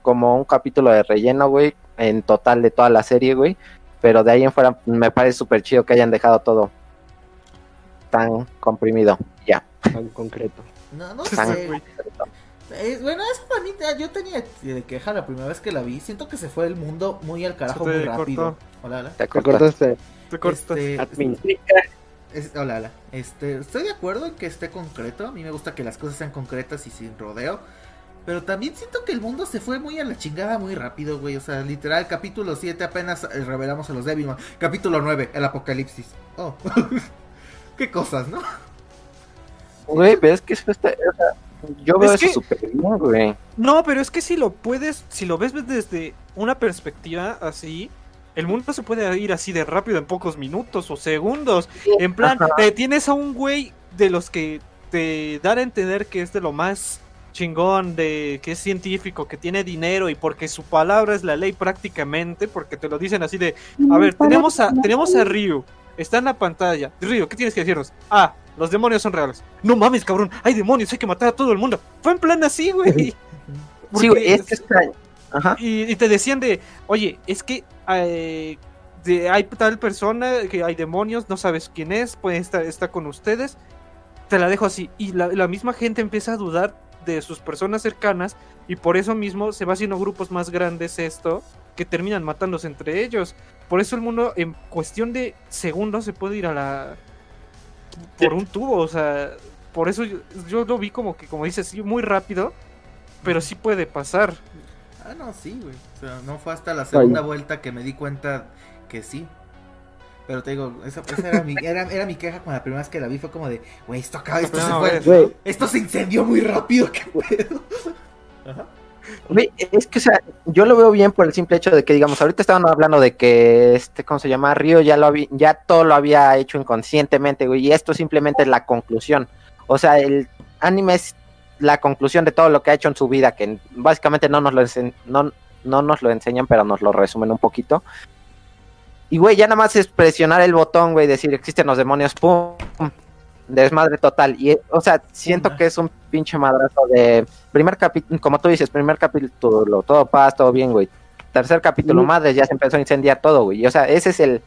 como un capítulo de relleno, güey, en total de toda la serie, güey. Pero de ahí en fuera me parece súper chido que hayan dejado todo tan comprimido. Ya. Tan concreto. No, no Tan- sé. Eh, bueno, eso para mí, yo tenía de queja la primera vez que la vi. Siento que se fue el mundo muy al carajo, muy rápido. Hola, hola. Te ¿Te cortas. acordaste? Te cortas. Este, Admin. es- hola, hola. Este, estoy de acuerdo en que esté concreto. A mí me gusta que las cosas sean concretas y sin rodeo. Pero también siento que el mundo se fue muy a la chingada muy rápido, güey. O sea, literal, capítulo 7 apenas eh, revelamos a los Devilman. Capítulo 9, el apocalipsis. Oh. Qué cosas, ¿no? Güey, pero es que eso está. o sea, yo veo Es eso que- súper bien, güey. No, pero es que si lo puedes, si lo ves desde una perspectiva así, el mundo se puede ir así de rápido en pocos minutos o segundos. En plan, eh, tienes a un güey de los que te dan a entender que es de lo más chingón, de que es científico, que tiene dinero y porque su palabra es la ley prácticamente, porque te lo dicen así de, a ver, tenemos a, tenemos a Ryu, está en la pantalla. Ryu, ¿qué tienes que decirnos? Ah, los demonios son reales. No mames, cabrón, hay demonios, hay que matar a todo el mundo. Fue en plan así, güey. Sí, güey, es está. Ajá. y, y te decían de, oye, es que eh, de- hay tal persona, que hay demonios, no sabes quién es, puede estar está con ustedes. te la dejo así. Y la, la misma gente empieza a dudar de sus personas cercanas y por eso mismo se va haciendo grupos más grandes esto que terminan matándose entre ellos. Por eso el mundo en cuestión de segundos se puede ir a la por un tubo, o sea, por eso yo, yo lo vi como que como dices, sí, muy rápido, pero sí puede pasar. Ah, no, sí, güey. O sea, no fue hasta la segunda vuelta que me di cuenta que sí. Pero te digo, esa, esa era, mi, era, era mi queja con la primera vez que la vi. Fue como de, güey, esto acá, esto se fue. Esto se incendió muy rápido, ¿qué pedo? Ajá. Es que, o sea, yo lo veo bien por el simple hecho de que, digamos, ahorita estaban hablando de que, este, ¿cómo se llama? Río ya lo había, ya todo lo había hecho inconscientemente, güey, y esto simplemente es la conclusión. O sea, el anime es la conclusión de todo lo que ha hecho en su vida, que básicamente no nos lo, no, no nos lo enseñan, pero nos lo resumen un poquito. Y, güey, ya nada más es presionar el botón, güey, decir, existen los demonios, pum, desmadre total. Y, o sea, siento que es un pinche madrazo de primer capítulo, como tú dices, primer capítulo, todo paz, todo bien, güey. Tercer capítulo, Mm. madre, ya se empezó a incendiar todo, güey. Y, o sea, ese es el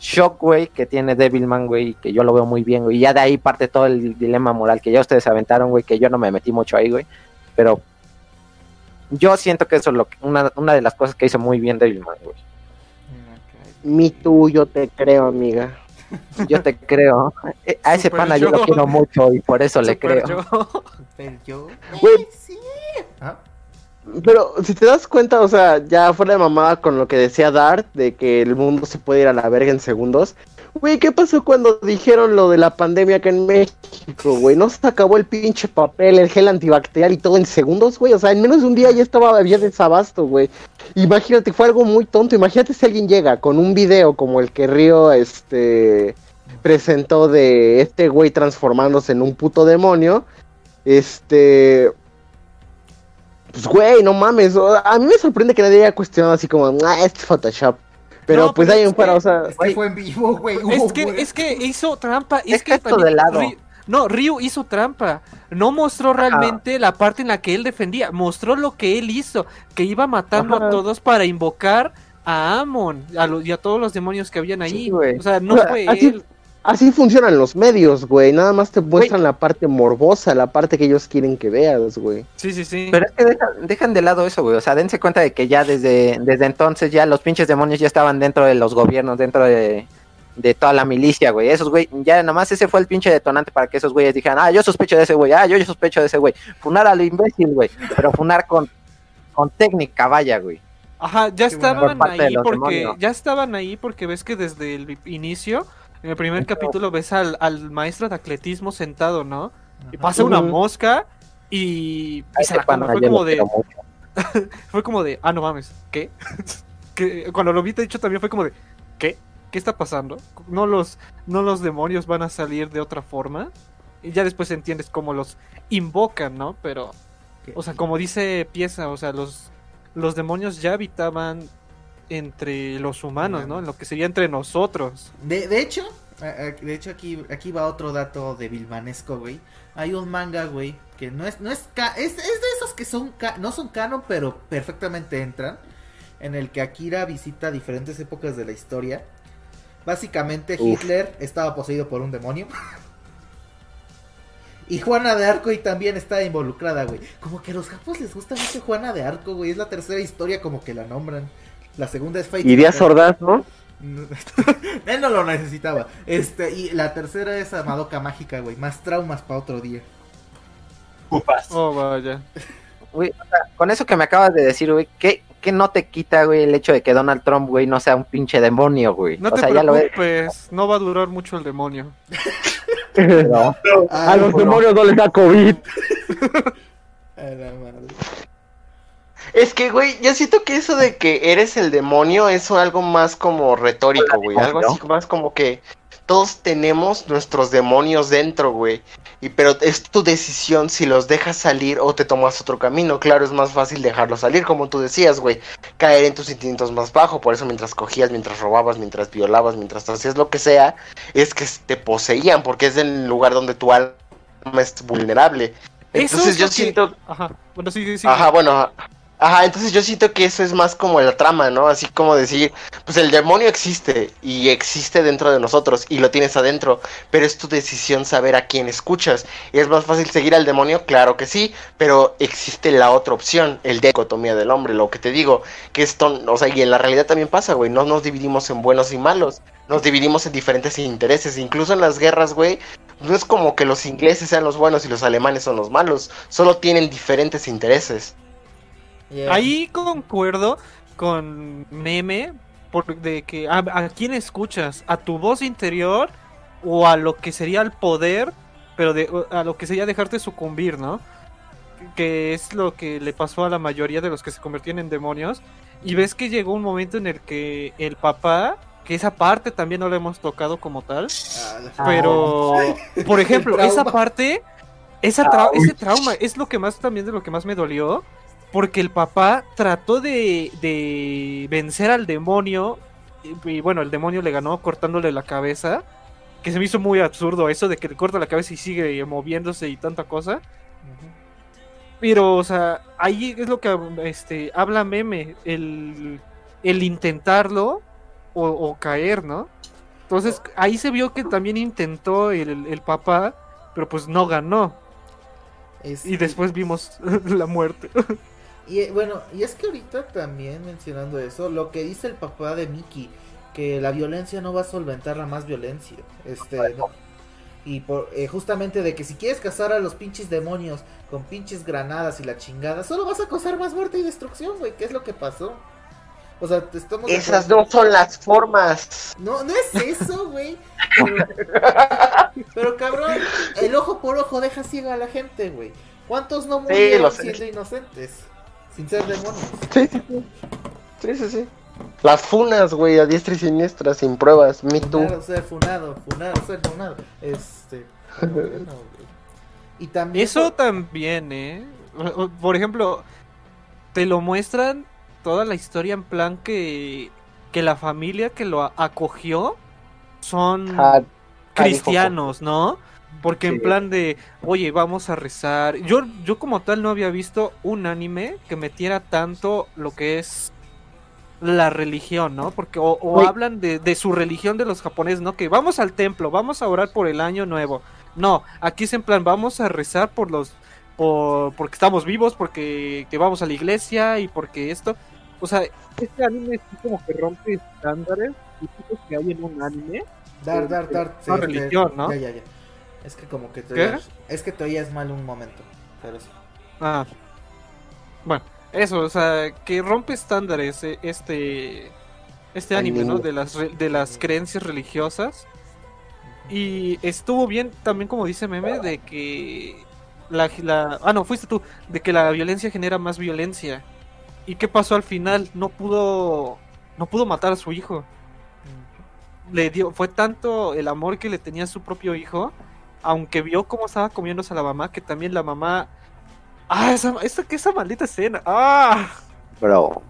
shock, güey, que tiene Devilman, güey, que yo lo veo muy bien, güey. Y ya de ahí parte todo el dilema moral que ya ustedes aventaron, güey, que yo no me metí mucho ahí, güey. Pero yo siento que eso es lo que, una, una de las cosas que hizo muy bien Devilman, güey. mi tú, yo te creo, amiga. Yo te creo. Eh, A ese Super pana yo lo quiero mucho y por eso le creo. yo. Sí. Ah, Pero si te das cuenta, o sea, ya fuera de mamada con lo que decía Dart, de que el mundo se puede ir a la verga en segundos. Güey, ¿qué pasó cuando dijeron lo de la pandemia acá en México, güey? ¿No se acabó el pinche papel, el gel antibacterial y todo en segundos, güey? O sea, en menos de un día ya estaba, había desabasto, güey. Imagínate, fue algo muy tonto. Imagínate si alguien llega con un video como el que Río, este, presentó de este güey transformándose en un puto demonio. Este, pues, güey, no mames. A mí me sorprende que nadie haya cuestionado así como, ah, este es Photoshop. Pero No, pues pero hay es un para, o sea, es que fue en vivo, güey. Es que, güey. es que hizo trampa. Es Es que esto de lado. Ryu- no, Ryu hizo trampa. No mostró realmente la parte en la que él defendía. Mostró lo que él hizo. Que iba matando Ajá. a todos para invocar a Amon a lo- y a todos los demonios que habían ahí. Sí, o sea, no O sea, fue así- él. Así funcionan los medios, güey. Nada más te muestran la parte morbosa, la parte que ellos quieren que veas, güey. Sí, sí, sí. Pero es que dejan, dejan de lado eso, güey. O sea, dense cuenta de que ya desde, desde entonces ya los pinches demonios ya estaban dentro de los gobiernos, dentro de, de toda la milicia, güey. Esos, güey, ya nada más ese fue el pinche detonante para que esos güeyes dijeran, ah, yo sospecho de ese güey, ah, yo, yo sospecho de ese güey. Funar a lo imbécil, güey. Pero funar con, con técnica, vaya, güey. Ajá, ya bueno. estaban Por ahí porque demonios. ya estaban ahí porque ves que desde el inicio, en el primer capítulo ves al, al maestro de atletismo sentado, ¿no? Y pasa una mosca y, y se la come. Fue como de, fue como de, ah, no mames, ¿qué? que cuando lo vi, de hecho, también fue como de, ¿qué? ¿Qué está pasando? ¿No los, no los demonios van a salir de otra forma? Y ya después entiendes cómo los invocan, ¿no? Pero, ¿Qué? o sea, como dice Pieza, o sea, los, los demonios ya habitaban entre los humanos, ¿no? En lo que sería entre nosotros. De, de hecho, de hecho aquí, aquí va otro dato de Vilmanesco, güey. Hay un manga, güey, que no es, no es, ca- es, es de esos que son, ca- no son canon, pero perfectamente entran. En el que Akira visita diferentes épocas de la historia. Básicamente Uf. Hitler estaba poseído por un demonio. Y Juana de Arco y también está involucrada, güey. Como que a los japos les gusta mucho Juana de Arco, güey. Es la tercera historia como que la nombran. La segunda es Fate. Iría Ordaz, ¿no? Él no lo necesitaba. Este, y la tercera es a Madoka Mágica, güey. Más traumas para otro día. Upas. Oh, vaya. Güey, o sea, con eso que me acabas de decir, güey, ¿qué, ¿qué no te quita, güey, el hecho de que Donald Trump, güey, no sea un pinche demonio, güey? No o te sea, ya lo no va a durar mucho el demonio. A los bueno. demonios no les da COVID. A la madre. Es que, güey, yo siento que eso de que eres el demonio es algo más como retórico, güey. Algo así más como que todos tenemos nuestros demonios dentro, güey. Y pero es tu decisión si los dejas salir o te tomas otro camino. Claro, es más fácil dejarlos salir, como tú decías, güey. Caer en tus instintos más bajos. Por eso mientras cogías, mientras robabas, mientras violabas, mientras hacías lo que sea, es que te poseían, porque es el lugar donde tu alma es vulnerable. Eso Entonces es yo que- siento... Ajá, bueno, sí, sí, sí. Ajá, bueno, Ajá, entonces yo siento que eso es más como la trama, ¿no? Así como decir, pues el demonio existe y existe dentro de nosotros y lo tienes adentro, pero es tu decisión saber a quién escuchas. ¿Y es más fácil seguir al demonio? Claro que sí, pero existe la otra opción, el de dicotomía del hombre, lo que te digo, que esto, o sea, y en la realidad también pasa, güey, no nos dividimos en buenos y malos, nos dividimos en diferentes intereses, incluso en las guerras, güey, no es como que los ingleses sean los buenos y los alemanes son los malos, solo tienen diferentes intereses. Yeah. Ahí concuerdo con Meme por de que a, a quién escuchas, a tu voz interior o a lo que sería el poder, pero de, a lo que sería dejarte sucumbir, ¿no? Que es lo que le pasó a la mayoría de los que se convertían en demonios. Y ves que llegó un momento en el que el papá, que esa parte también no la hemos tocado como tal, Ah, pero, por ejemplo, esa parte, esa trau- ese trauma es lo que más también de lo que más me dolió. Porque el papá trató de, de vencer al demonio. Y, bueno, el demonio le ganó cortándole la cabeza. Que se me hizo muy absurdo eso de que le corta la cabeza y sigue moviéndose y tanta cosa. Pero, o sea, ahí es lo que este, habla Meme. El, el intentarlo o, o caer, ¿no? Entonces ahí se vio que también intentó el, el papá, pero pues no ganó. Es- Y después vimos la muerte. Y eh, bueno, y es que ahorita también mencionando eso, lo que dice el papá de Mickey, que la violencia no va a solventar la más violencia. Este, no. Y por, eh, justamente de que si quieres cazar a los pinches demonios con pinches granadas y la chingada, solo vas a causar más muerte y destrucción, güey. ¿Qué es lo que pasó? O sea, te estamos. Esas no son las formas. No, no es eso, güey. Pero, pero, cabrón, el ojo por ojo deja ciega a la gente, güey. ¿Cuántos no murieron siendo inocentes? Sin ser demonios. Sí, sí, sí. Sí, sí, sí. Las funas, güey, a diestra y siniestra, sin pruebas. Me too. Funado, ser funado, funado, ser funado. Este. bueno, güey. Y también. Eso también, ¿eh? Por ejemplo, te lo muestran toda la historia en plan que, que la familia que lo acogió son Ah, cristianos, ¿no? Porque en Sí. plan de, oye, vamos a rezar. Yo, yo como tal no había visto un anime que metiera tanto lo que es la religión, ¿no? Porque o, hablan de, de su religión de los japoneses, ¿no? Que vamos al templo, vamos a orar por el año nuevo. No, aquí es en plan, vamos a rezar por los, por, porque estamos vivos, porque que vamos a la iglesia y porque esto. O sea, este anime es como que rompe estándares que hay en un anime. Dar, dar, dar. Una religión, ¿no? Ya, ya, ya. Es que como que te ¿Qué? oías- Es que te oías mal un momento. Pero sí. Ah. Bueno, eso, o sea, que rompe estándares eh, este este anime, ¿no? De las re- de las creencias religiosas. Y estuvo bien también como dice Meme de que la, la ah no, fuiste tú, de que la violencia genera más violencia. ¿Y qué pasó al final? No pudo no pudo matar a su hijo. Le dio fue tanto el amor que le tenía a su propio hijo, aunque vio cómo estaba comiéndose a la mamá, que también la mamá Ah, esa, esa, esa maldita escena. Ah, Bro.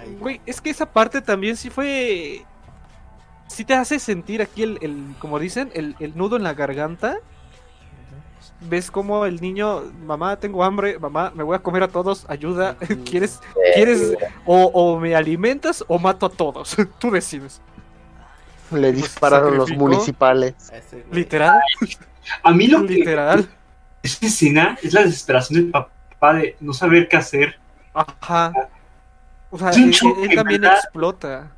Ay, güey, es que esa parte también sí fue. Sí te hace sentir aquí el, el como dicen, el, el nudo en la garganta. Ves como el niño, mamá, tengo hambre, mamá, me voy a comer a todos, ayuda, ¿quieres, quieres, o, o me alimentas o mato a todos? Tú decides. Le dispararon los municipales. Literal, A mí lo que literal. esta escena es la desesperación del papá de no saber qué hacer. Ajá. O sea, él, él también ¿verdad? explota.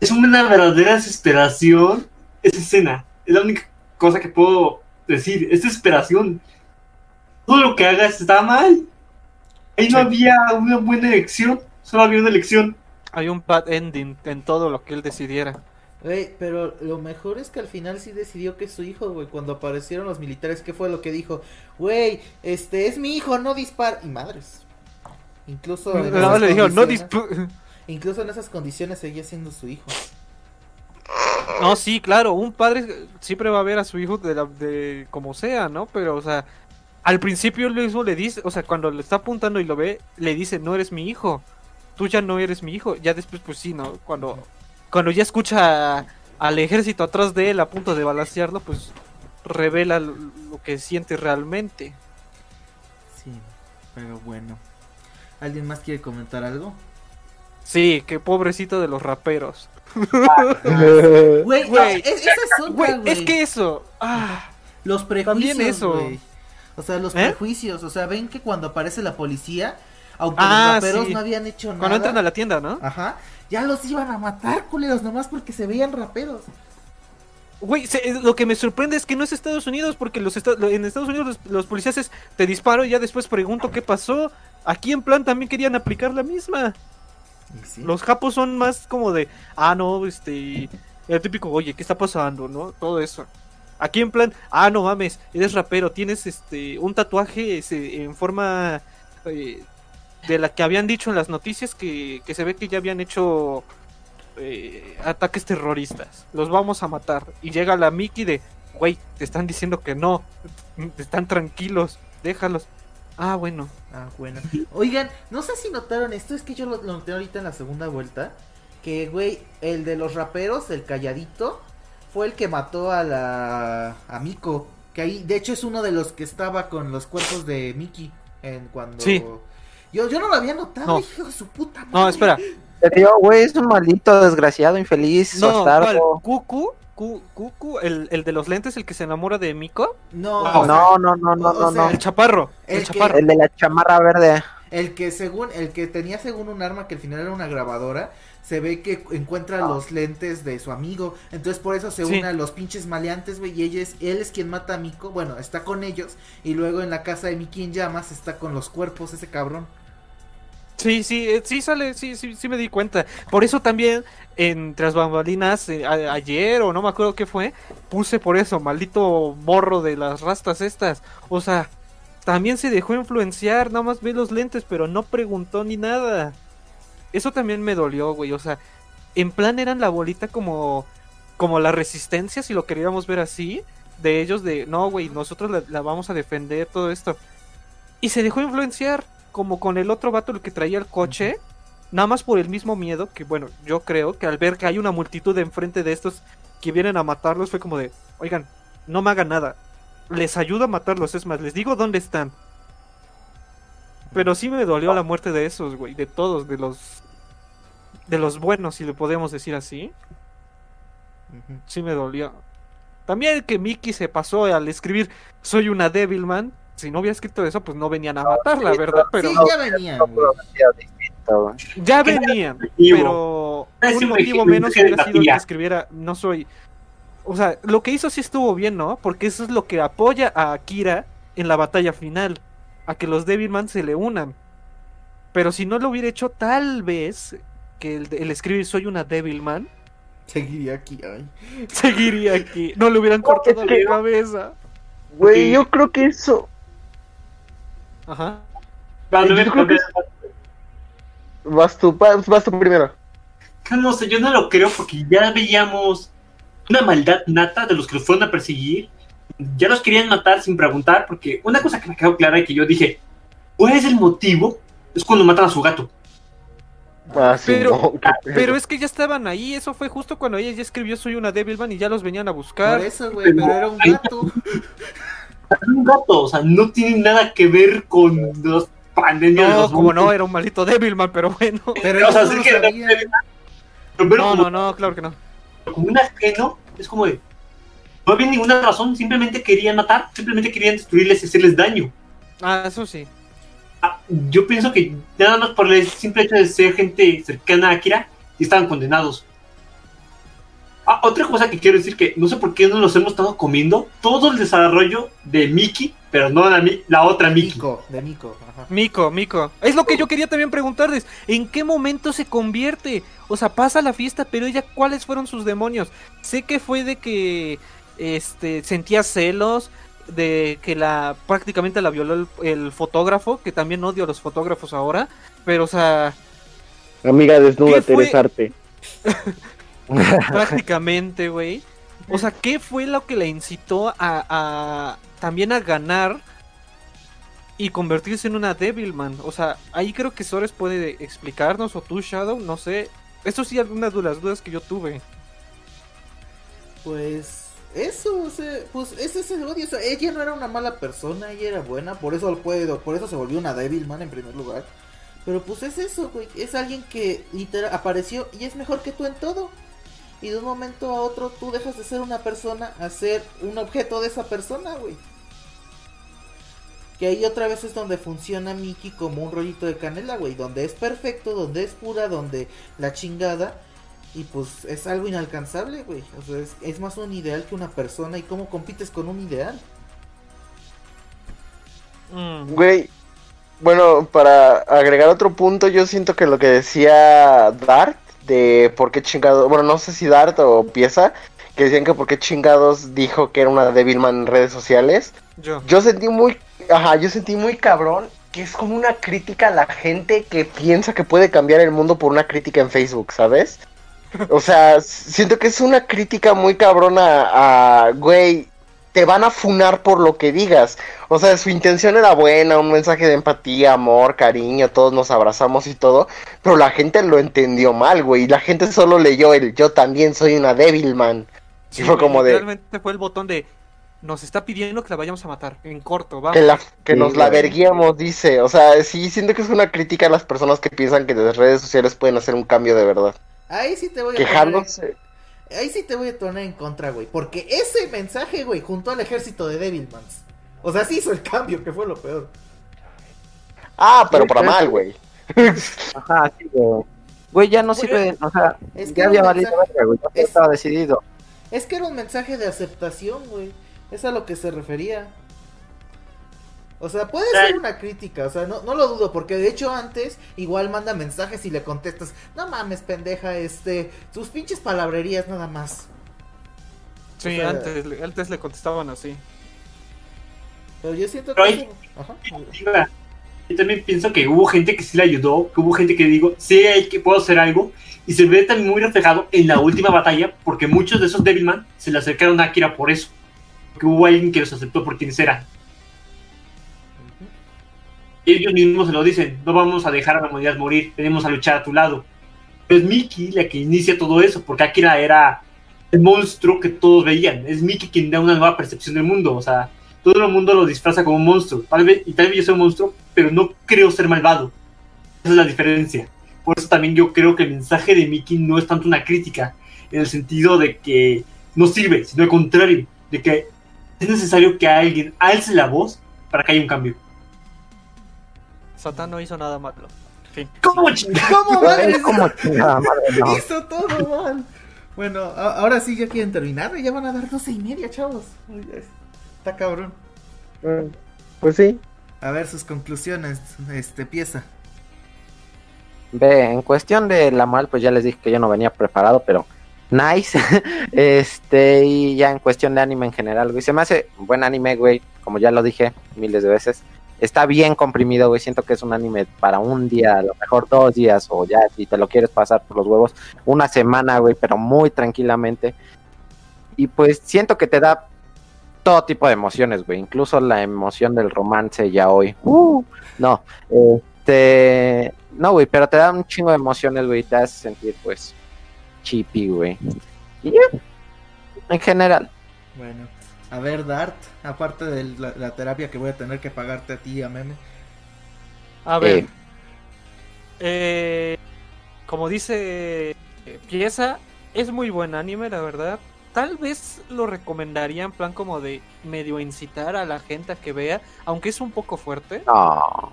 Es una verdadera desesperación esa escena. Es la única cosa que puedo decir. Es desesperación. Todo lo que hagas está mal. Ahí no había una buena elección. Solo había una elección. Hay un bad ending en todo lo que él decidiera. Güey, pero lo mejor es que al final sí decidió que es su hijo, güey. Cuando aparecieron los militares, ¿qué fue lo que dijo? Güey, este es mi hijo, no dispar. Y madres. Incluso. esas le dijeron, no Incluso en esas condiciones seguía siendo su hijo. No, sí, claro, un padre siempre va a ver a su hijo de, la, de como sea, ¿no? Pero, o sea, al principio él mismo le dice, o sea, cuando le está apuntando y lo ve, le dice, no eres mi hijo, tú ya no eres mi hijo. Ya después, pues sí, ¿no? Cuando, cuando ya escucha a- al ejército atrás de él a punto de balancearlo, pues revela lo lo que siente realmente. Sí, pero bueno. ¿Alguien más quiere comentar algo? Sí, qué pobrecito de los raperos. Güey, Güey. es- esa es otra, Güey, es que eso. Ah, Los prejuicios, También eso. O sea, los ¿Eh? prejuicios. O sea, ven que cuando aparece la policía, aunque Ah, los raperos sí. no habían hecho nada. cuando entran a la tienda, ¿no? Ajá. Ya los iban a matar, culeros, nomás porque se veían raperos. Güey, se- eh, lo que me sorprende es que no es Estados Unidos, porque los en Estados Unidos los, los policías es, te disparo y ya después pregunto qué pasó. Aquí en plan también querían aplicar la misma. Sí. Los japos son más como de, ah, no, este, el típico, oye, ¿qué está pasando, no? Todo eso. Aquí en plan, ah, no mames, eres rapero, tienes este un tatuaje ese, en forma eh, de la que habían dicho en las noticias que, que se ve que ya habían hecho eh, ataques terroristas. Los vamos a matar. Y llega la Mickey de, güey, te están diciendo que no, están tranquilos, déjalos. Ah, bueno. Ah, bueno. Oigan, no sé si notaron esto, es que yo lo, lo noté ahorita en la segunda vuelta. Que, güey, el de los raperos, el calladito, fue el que mató a la. a Miko. Que ahí, de hecho, es uno de los que estaba con los cuerpos de Mickey. En cuando. Sí. Yo, yo no lo había notado, No. hijo de su puta madre. No, espera. Te digo, güey, es un maldito desgraciado, infeliz, No, ¿cuál? bastardo. Cucu, Cu- Cucu, el, el de los lentes, el que se enamora de Miko. No, No, o sea, No, no, no, no, no, sea, no. El chaparro, el, El que- chaparro. El de la chamarra verde. El que según, el que tenía según un arma que al final era una grabadora, se ve que encuentra los lentes de su amigo. Entonces por eso se Sí. une a los pinches maleantes, güey. Y ella es, él es quien mata a Miko. Bueno, está con ellos. Y luego en la casa de Miki en llamas está con los cuerpos, ese cabrón. Sí, sí, eh, sí sale, sí, sí, sí me di cuenta. Por eso también en Tras Bambalinas, eh, ayer o no me acuerdo qué fue, puse por eso, maldito morro de las rastas estas. O sea, también se dejó influenciar, nada más ve los lentes, pero no preguntó ni nada. Eso también me dolió, güey. O sea, en plan eran la bolita como, como la resistencia, si lo queríamos ver así, de ellos de, no, güey, nosotros la vamos a defender, todo esto. Y se dejó influenciar, como con el otro vato el que traía el coche, nada más por el mismo miedo, que bueno, yo creo que al ver que hay una multitud enfrente de estos que vienen a matarlos, fue como de, oigan, no me hagan nada, les ayudo a matarlos, es más, les digo dónde están. Pero sí me dolió la muerte de esos, güey, de todos, de los... De los buenos, si le podemos decir así. Sí me dolió. También que Mickey se pasó al escribir soy una Devilman. Si no hubiera escrito eso, pues no venían a matarla, ¿verdad? Pero sí, ya venían, ya venían. Pero un motivo menos hubiera sido el que escribiera no soy. O sea, lo que hizo sí estuvo bien, ¿no? Porque eso es lo que apoya a Akira en la batalla final. A que los Devilman se le unan. Pero si no lo hubiera hecho, tal vez que el, el escribir soy una Devilman Seguiría aquí, ay. seguiría aquí. No le hubieran cortado la cabeza. Güey, yo creo que eso. Ajá. Yo me- creo que- Vas tú, vas, tú primero. No sé, yo no lo creo porque ya veíamos una maldad nata de los que los fueron a perseguir. Ya los querían matar sin preguntar, porque una cosa que me quedó clara y que yo dije, ¿cuál es el motivo? Es cuando matan a su gato. Ah, sí, Pero- no, pedo. Pero es que ya estaban ahí, eso fue justo cuando ella ya escribió Soy una Devilman y ya los venían a buscar. Por eso, güey, pero era un gato. Un gato, o sea, no tiene nada que ver con los pandemias de No, los como no, era un maldito Devilman, pero bueno. Pero O sea, ellos sí no que. Pero verlo No, como, no, no, claro que no. como un ajeno es como de. No había ninguna razón, simplemente querían matar, simplemente querían destruirles y hacerles daño. Ah, eso sí. Ah, yo pienso que nada más por el simple hecho de ser gente cercana a Akira, y estaban condenados. Ah, otra cosa que quiero decir que no sé por qué no nos hemos estado comiendo todo el desarrollo de Mickey, pero no la, la otra Mickey. Mico, de Mico, ajá. Mico, Mico. Es lo que yo quería también preguntarles. ¿En qué momento se convierte? O sea, pasa la fiesta, pero ella, ¿cuáles fueron sus demonios? Sé que fue de que este sentía celos, de que la prácticamente la violó el, el fotógrafo, que también odio a los fotógrafos ahora. Pero, o sea, Amiga desnuda. Teresa Arte. prácticamente, güey. O sea, ¿qué fue lo que le incitó a, a también a ganar y convertirse en una Devilman? O sea, ahí creo que Sores puede explicarnos, o tú, Shadow, no sé. Esto sí, algunas de las dudas que yo tuve. Pues eso, o sea, pues ese es el odio. O sea, ella no era una mala persona, ella era buena, por eso lo puedo, por eso se volvió una débil man en primer lugar. Pero pues es eso, güey. Es alguien que literal apareció y es mejor que tú en todo. Y de un momento a otro tú dejas de ser una persona a ser un objeto de esa persona, güey. Que ahí otra vez es donde funciona Mickey como un rollito de canela, güey. Donde es perfecto, donde es pura, donde la chingada. Y pues es algo inalcanzable, güey. O sea, es, es más un ideal que una persona. ¿Y cómo compites con un ideal? Mm, Güey, bueno, para agregar otro punto, yo siento que lo que decía Dart, de por qué chingados, bueno, no sé si Dart o Pieza, que decían que por qué chingados dijo que era una Devilman en redes sociales, yo. yo sentí muy, ajá, yo sentí muy cabrón que es como una crítica a la gente que piensa que puede cambiar el mundo por una crítica en Facebook, ¿sabes? O sea, siento que es una crítica muy cabrona a, güey, te van a funar por lo que digas. O sea, su intención era buena, un mensaje de empatía, amor, cariño, todos nos abrazamos y todo, pero la gente lo entendió mal, güey. La gente solo leyó el yo también soy una Devilman. Sí, y fue como de Realmente fue el botón de. Nos está pidiendo que la vayamos a matar. En corto, vamos. que, la, que Sí, nos la verguíamos, dice. O sea, sí, siento que es una crítica a las personas que piensan que las redes sociales pueden hacer un cambio de verdad. Ahí sí te voy a poner- Quejándose. Ahí sí te voy a poner en contra, güey. Porque ese mensaje, güey, junto al ejército de Devilmans. O sea, sí hizo el cambio, que fue lo peor. Ah, pero para mal, güey. Ajá, sí, güey. Güey, ya no sirve, o sea, Es que ya había era un valido mensaje- güey, ya es- estaba decidido. Es que era un mensaje de aceptación, güey. Es a lo que se refería. O sea, puede ser una crítica, o sea, no, no lo dudo, porque de hecho antes igual manda mensajes y le contestas, no mames, pendeja, este, sus pinches palabrerías nada más. Sí, o sea- antes, le- antes le contestaban así. Pero yo siento Pero que... hay- Ajá. Diga, Yo también pienso que hubo gente que sí le ayudó, que hubo gente que digo, sí, hay que puedo hacer algo, y se ve también muy reflejado en la última batalla, porque muchos de esos Devilman se le acercaron a Akira por eso, porque hubo alguien que los aceptó por quienes eran. Ellos mismos se lo dicen, no vamos a dejar a la humanidad morir, venimos a luchar a tu lado. Pero es Miki la que inicia todo eso, porque Akira era el monstruo que todos veían, es Miki quien da una nueva percepción del mundo, o sea, todo el mundo lo disfraza como un monstruo. Tal vez, y tal vez yo sea un monstruo, pero no creo ser malvado. Esa es la diferencia. Por eso también yo creo que el mensaje de Mickey no es tanto una crítica, en el sentido de que no sirve, sino al contrario, de que es necesario que alguien alce la voz para que haya un cambio. Satán no hizo nada malo. Fin. ¿Cómo? ¿Cómo madre? Chingada madre, no. Hizo todo mal. Bueno, a- ahora sí ya quieren terminar, ya van a dar doce y media, chavos. Está cabrón. Mm, Pues sí. A ver sus conclusiones, este, pieza. Ve, en cuestión de la mal, pues ya les dije que yo no venía preparado, pero nice. este, y ya en cuestión de anime en general, güey, se me hace buen anime, güey, como ya lo dije miles de veces. Está bien comprimido, güey, siento que es un anime para un día, a lo mejor dos días, o ya si te lo quieres pasar por los huevos, una semana, güey, pero muy tranquilamente. Y pues siento que te da todo tipo de emociones, güey, incluso la emoción del romance ya hoy. Uh, no, este, no, güey, pero te da un chingo de emociones, güey, te hace sentir, pues, chippy, güey. Y en general. Bueno, a ver, Dart, aparte de la, la terapia que voy a tener que pagarte a ti y a Meme. A ver. Eh. eh, como dice eh, Pieza, es muy buen anime, la verdad. Tal vez lo recomendaría en plan como de medio incitar a la gente a que vea, aunque es un poco fuerte. No,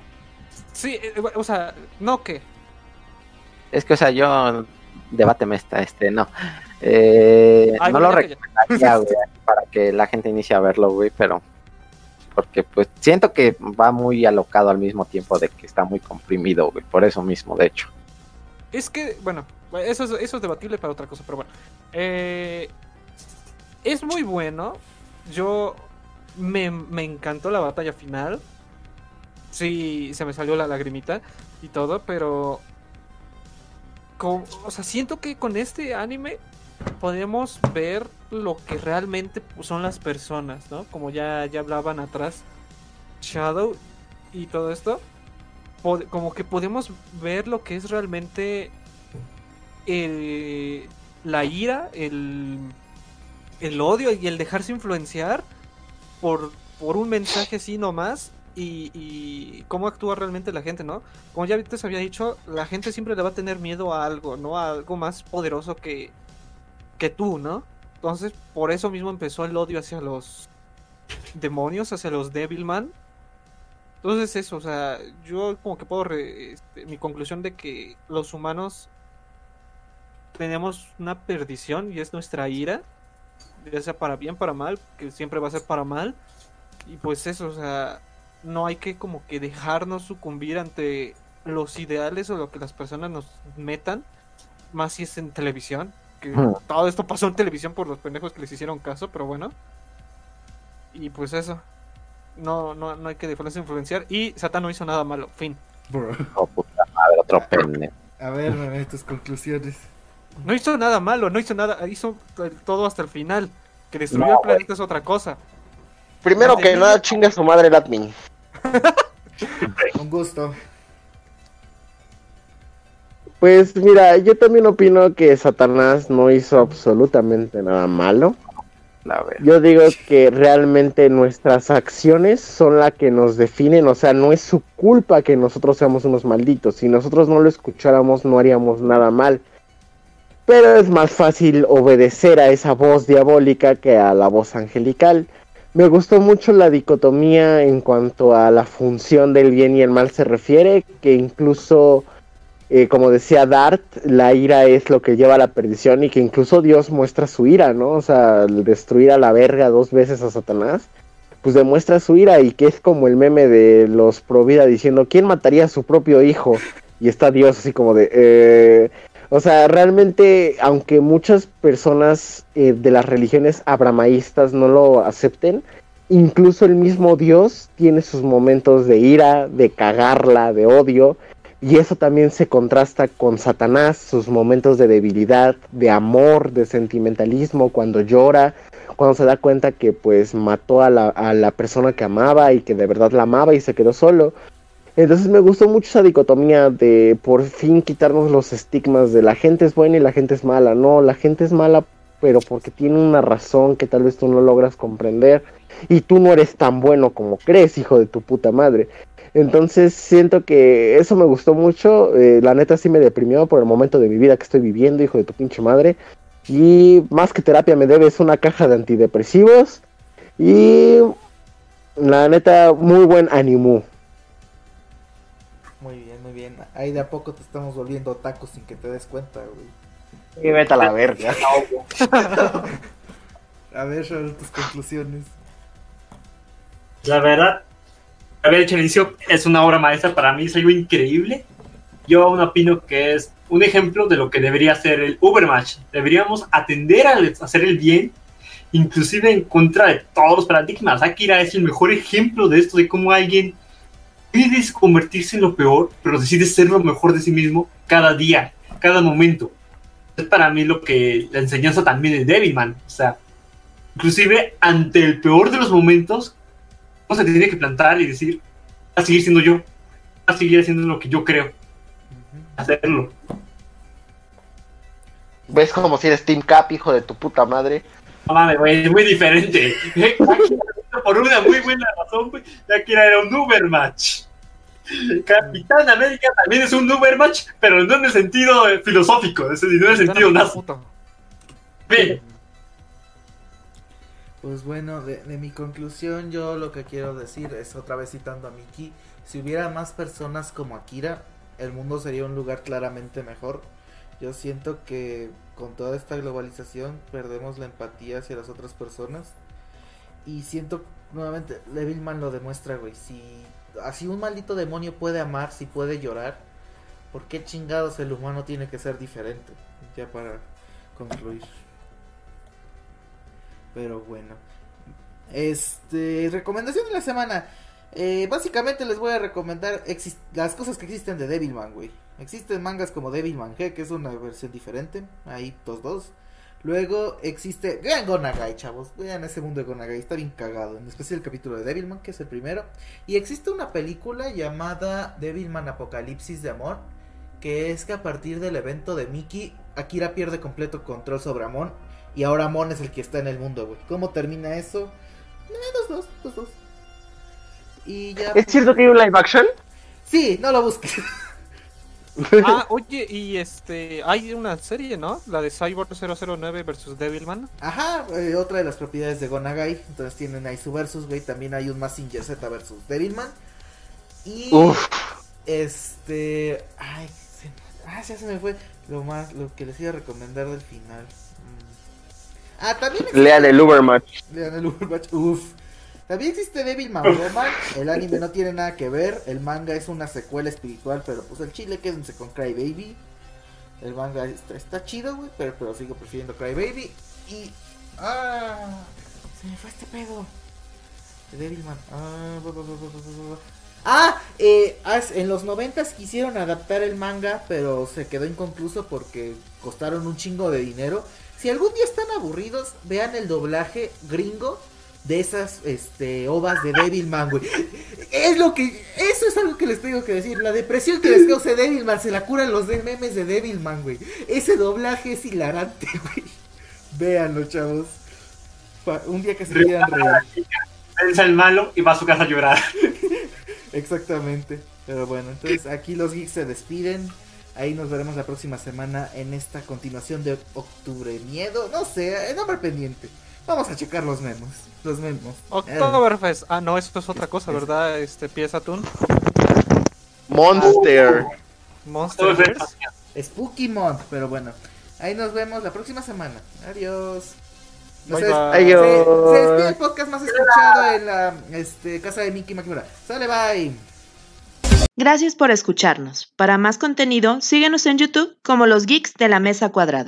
Sí, eh, o sea, no que. es que, o sea, yo, debáteme esta, este, no. Eh, Ay, no lo recomendaría, güey, para que la gente inicie a verlo, güey, pero... Porque, pues, siento que va muy alocado al mismo tiempo de que está muy comprimido, güey, por eso mismo, de hecho. Es que, bueno, eso es, eso es debatible para otra cosa, pero bueno. Eh, es muy bueno. Yo me, me encantó la batalla final. Sí, se me salió la lagrimita y todo, pero... con- o sea, siento que con este anime podemos ver lo que realmente son las personas, ¿no? Como ya, ya hablaban atrás Shadow y todo esto. como que podemos ver lo que es realmente el- la ira, el, el odio y el dejarse influenciar por, por un mensaje así nomás y, y cómo actúa realmente la gente, ¿no? Como ya antes había dicho, la gente siempre le va a tener miedo a algo, ¿no? A algo más poderoso que, que tú, ¿no? Entonces, por eso mismo empezó el odio hacia los demonios, hacia los Devilman. Entonces eso, o sea, yo como que puedo, re- este, mi conclusión de que los humanos tenemos una perdición y es nuestra ira, ya sea para bien, para mal, que siempre va a ser para mal. Y pues eso, o sea, no hay que como que dejarnos sucumbir ante los ideales o lo que las personas nos metan, más si es en televisión, que Hmm. todo esto pasó en televisión por los pendejos que les hicieron caso, pero bueno. Y pues eso. No, no, no hay que dejarse influenciar. Y Satan no hizo nada malo. Fin. Bro. Oh, puta madre, otro pendejo. A ver, meme, tus conclusiones. No hizo nada malo, no hizo nada. Hizo todo hasta el final. Que destruyó No, el planeta es otra cosa. Primero que nada, chinga su madre el admin. Un gusto. Pues mira, yo también opino que Satanás no hizo absolutamente nada malo. Yo digo que realmente nuestras acciones son las que nos definen, o sea, no es su culpa que nosotros seamos unos malditos. Si nosotros no lo escucháramos, no haríamos nada mal. Pero es más fácil obedecer a esa voz diabólica que a la voz angelical. Me gustó mucho la dicotomía en cuanto a la función del bien y el mal se refiere, que incluso, eh, como decía Dart, la ira es lo que lleva a la perdición y que incluso Dios muestra su ira, ¿no? O sea, al destruir a la verga dos veces a Satanás, pues demuestra su ira y que es como el meme de los pro vida diciendo, ¿quién mataría a su propio hijo? Y está Dios así como de... eh, o sea, realmente, aunque muchas personas eh, de las religiones abramaístas no lo acepten, incluso el mismo Dios tiene sus momentos de ira, de cagarla, de odio, y eso también se contrasta con Satanás, sus momentos de debilidad, de amor, de sentimentalismo, cuando llora, cuando se da cuenta que pues mató a la, a la persona que amaba y que de verdad la amaba y se quedó solo. Entonces me gustó mucho esa dicotomía de por fin quitarnos los estigmas de la gente es buena y la gente es mala. No, la gente es mala pero porque tiene una razón que tal vez tú no logras comprender y tú no eres tan bueno como crees, hijo de tu puta madre. Entonces siento que eso me gustó mucho. eh, la neta sí me deprimió por el momento de mi vida que estoy viviendo, hijo de tu pinche madre. Y más que terapia me debes una caja de antidepresivos. Y la neta, muy buen ánimo. Muy bien, muy bien. Ahí de a poco te estamos volviendo tacos sin que te des cuenta, güey. Y vete a la verga. A ver, Raúl, tus conclusiones. La verdad, haber hecho el inicio es una obra maestra para mí, es algo increíble. Yo aún opino que es un ejemplo de lo que debería ser el Ubermatch. Deberíamos atender a hacer el bien, inclusive en contra de todos los paradigmas. Akira es el mejor ejemplo de esto, de cómo alguien decide convertirse en lo peor, pero decide ser lo mejor de sí mismo cada día, cada momento. Es para mí lo que la enseñanza también de Devilman. O sea, inclusive ante el peor de los momentos, uno se tiene que plantar y decir, va a seguir siendo yo, va a seguir haciendo lo que yo creo, hacerlo. ¿Ves como si eres Team Cap, hijo de tu puta madre? No mames, güey, es muy diferente. Por una muy buena razón, güey, ya que era un Ubermatch. Capitán América también es un Ubermatch, pero no en el sentido eh, filosófico, es decir, no en el sentido nazi. Ve, Pues bueno, de, mi conclusión yo lo que quiero decir es otra vez citando a Miki, si hubiera más personas como Akira, el mundo sería un lugar claramente mejor. Yo siento que con toda esta globalización perdemos la empatía hacia las otras personas. Y siento nuevamente, Devilman lo demuestra, güey. Si así un maldito demonio puede amar, si puede llorar, ¿por qué chingados el humano tiene que ser diferente? Ya para concluir. Pero bueno. Este, recomendación de la semana. Eh, básicamente les voy a recomendar las cosas que existen de Devilman, güey. Existen mangas como Devilman G, que es una versión diferente. Ahí, dos, dos. Luego existe. Vean Gonagai, chavos. Vean ese mundo de Gonagai. Está bien cagado. En especial el capítulo de Devilman, que es el primero. Y existe una película llamada Devilman Apocalipsis de Amor. Que es que a partir del evento de Mickey, Akira pierde completo control sobre Amon. Y ahora Amon es el que está en el mundo, güey. ¿Cómo termina eso? Eh, dos, dos, dos, dos. Y ya. ¿Es cierto que hay un live action? Sí, no lo busques. Ah, oye, y este, hay una serie, ¿no? La de Cyborg 009 versus Devilman. Ajá, eh, otra de las propiedades de Gonagai. Entonces tienen ahí su versus, güey. También hay un Massinger Z versus Devilman. Y. Uf. Este. Ay, se... ah, ya se me fue. Lo más, lo que les iba a recomendar del final. Ah, también existe- Lean el Ubermatch. Lean el Overwatch. Uf. También existe Devilman Roman. El anime no tiene nada que ver. El manga es una secuela espiritual. Pero pues el chile quédense con Cry Baby. El manga está, está chido, güey. Pero, pero sigo prefiriendo Cry Baby. Y. ¡Ah! Se me fue este pedo. De Devilman. Ah, Ah, eh, en los noventas quisieron adaptar el manga, pero se quedó inconcluso porque costaron un chingo de dinero. Si algún día están aburridos, vean el doblaje gringo de esas este ovas de Devilman, güey. Es lo que eso es algo que les tengo que decir, la depresión que les causa Devilman se la curan los de memes de Devilman, güey. Ese doblaje es hilarante, güey. Véanlo, chavos. Un día que se quieran reír. Vence al malo y va a su casa a llorar. Exactamente. Pero bueno, entonces aquí los geeks se despiden. Ahí nos veremos la próxima semana en esta continuación de Octubre Miedo. No sé, el nombre pendiente. Vamos a checar los memos. Los memos. Oktoberfest. Ah, no, esto es otra cosa, ¿verdad? Este, pieza atún. Monster. Monster. Eh, Spooky Month, pero bueno. Ahí nos vemos la próxima semana. Adiós. Bye, bye. Se, despide el podcast más escuchado en la este, casa de Mickey Makimura. Sale, bye. Gracias por escucharnos. Para más contenido, síguenos en YouTube como los Geeks de la Mesa Cuadrada.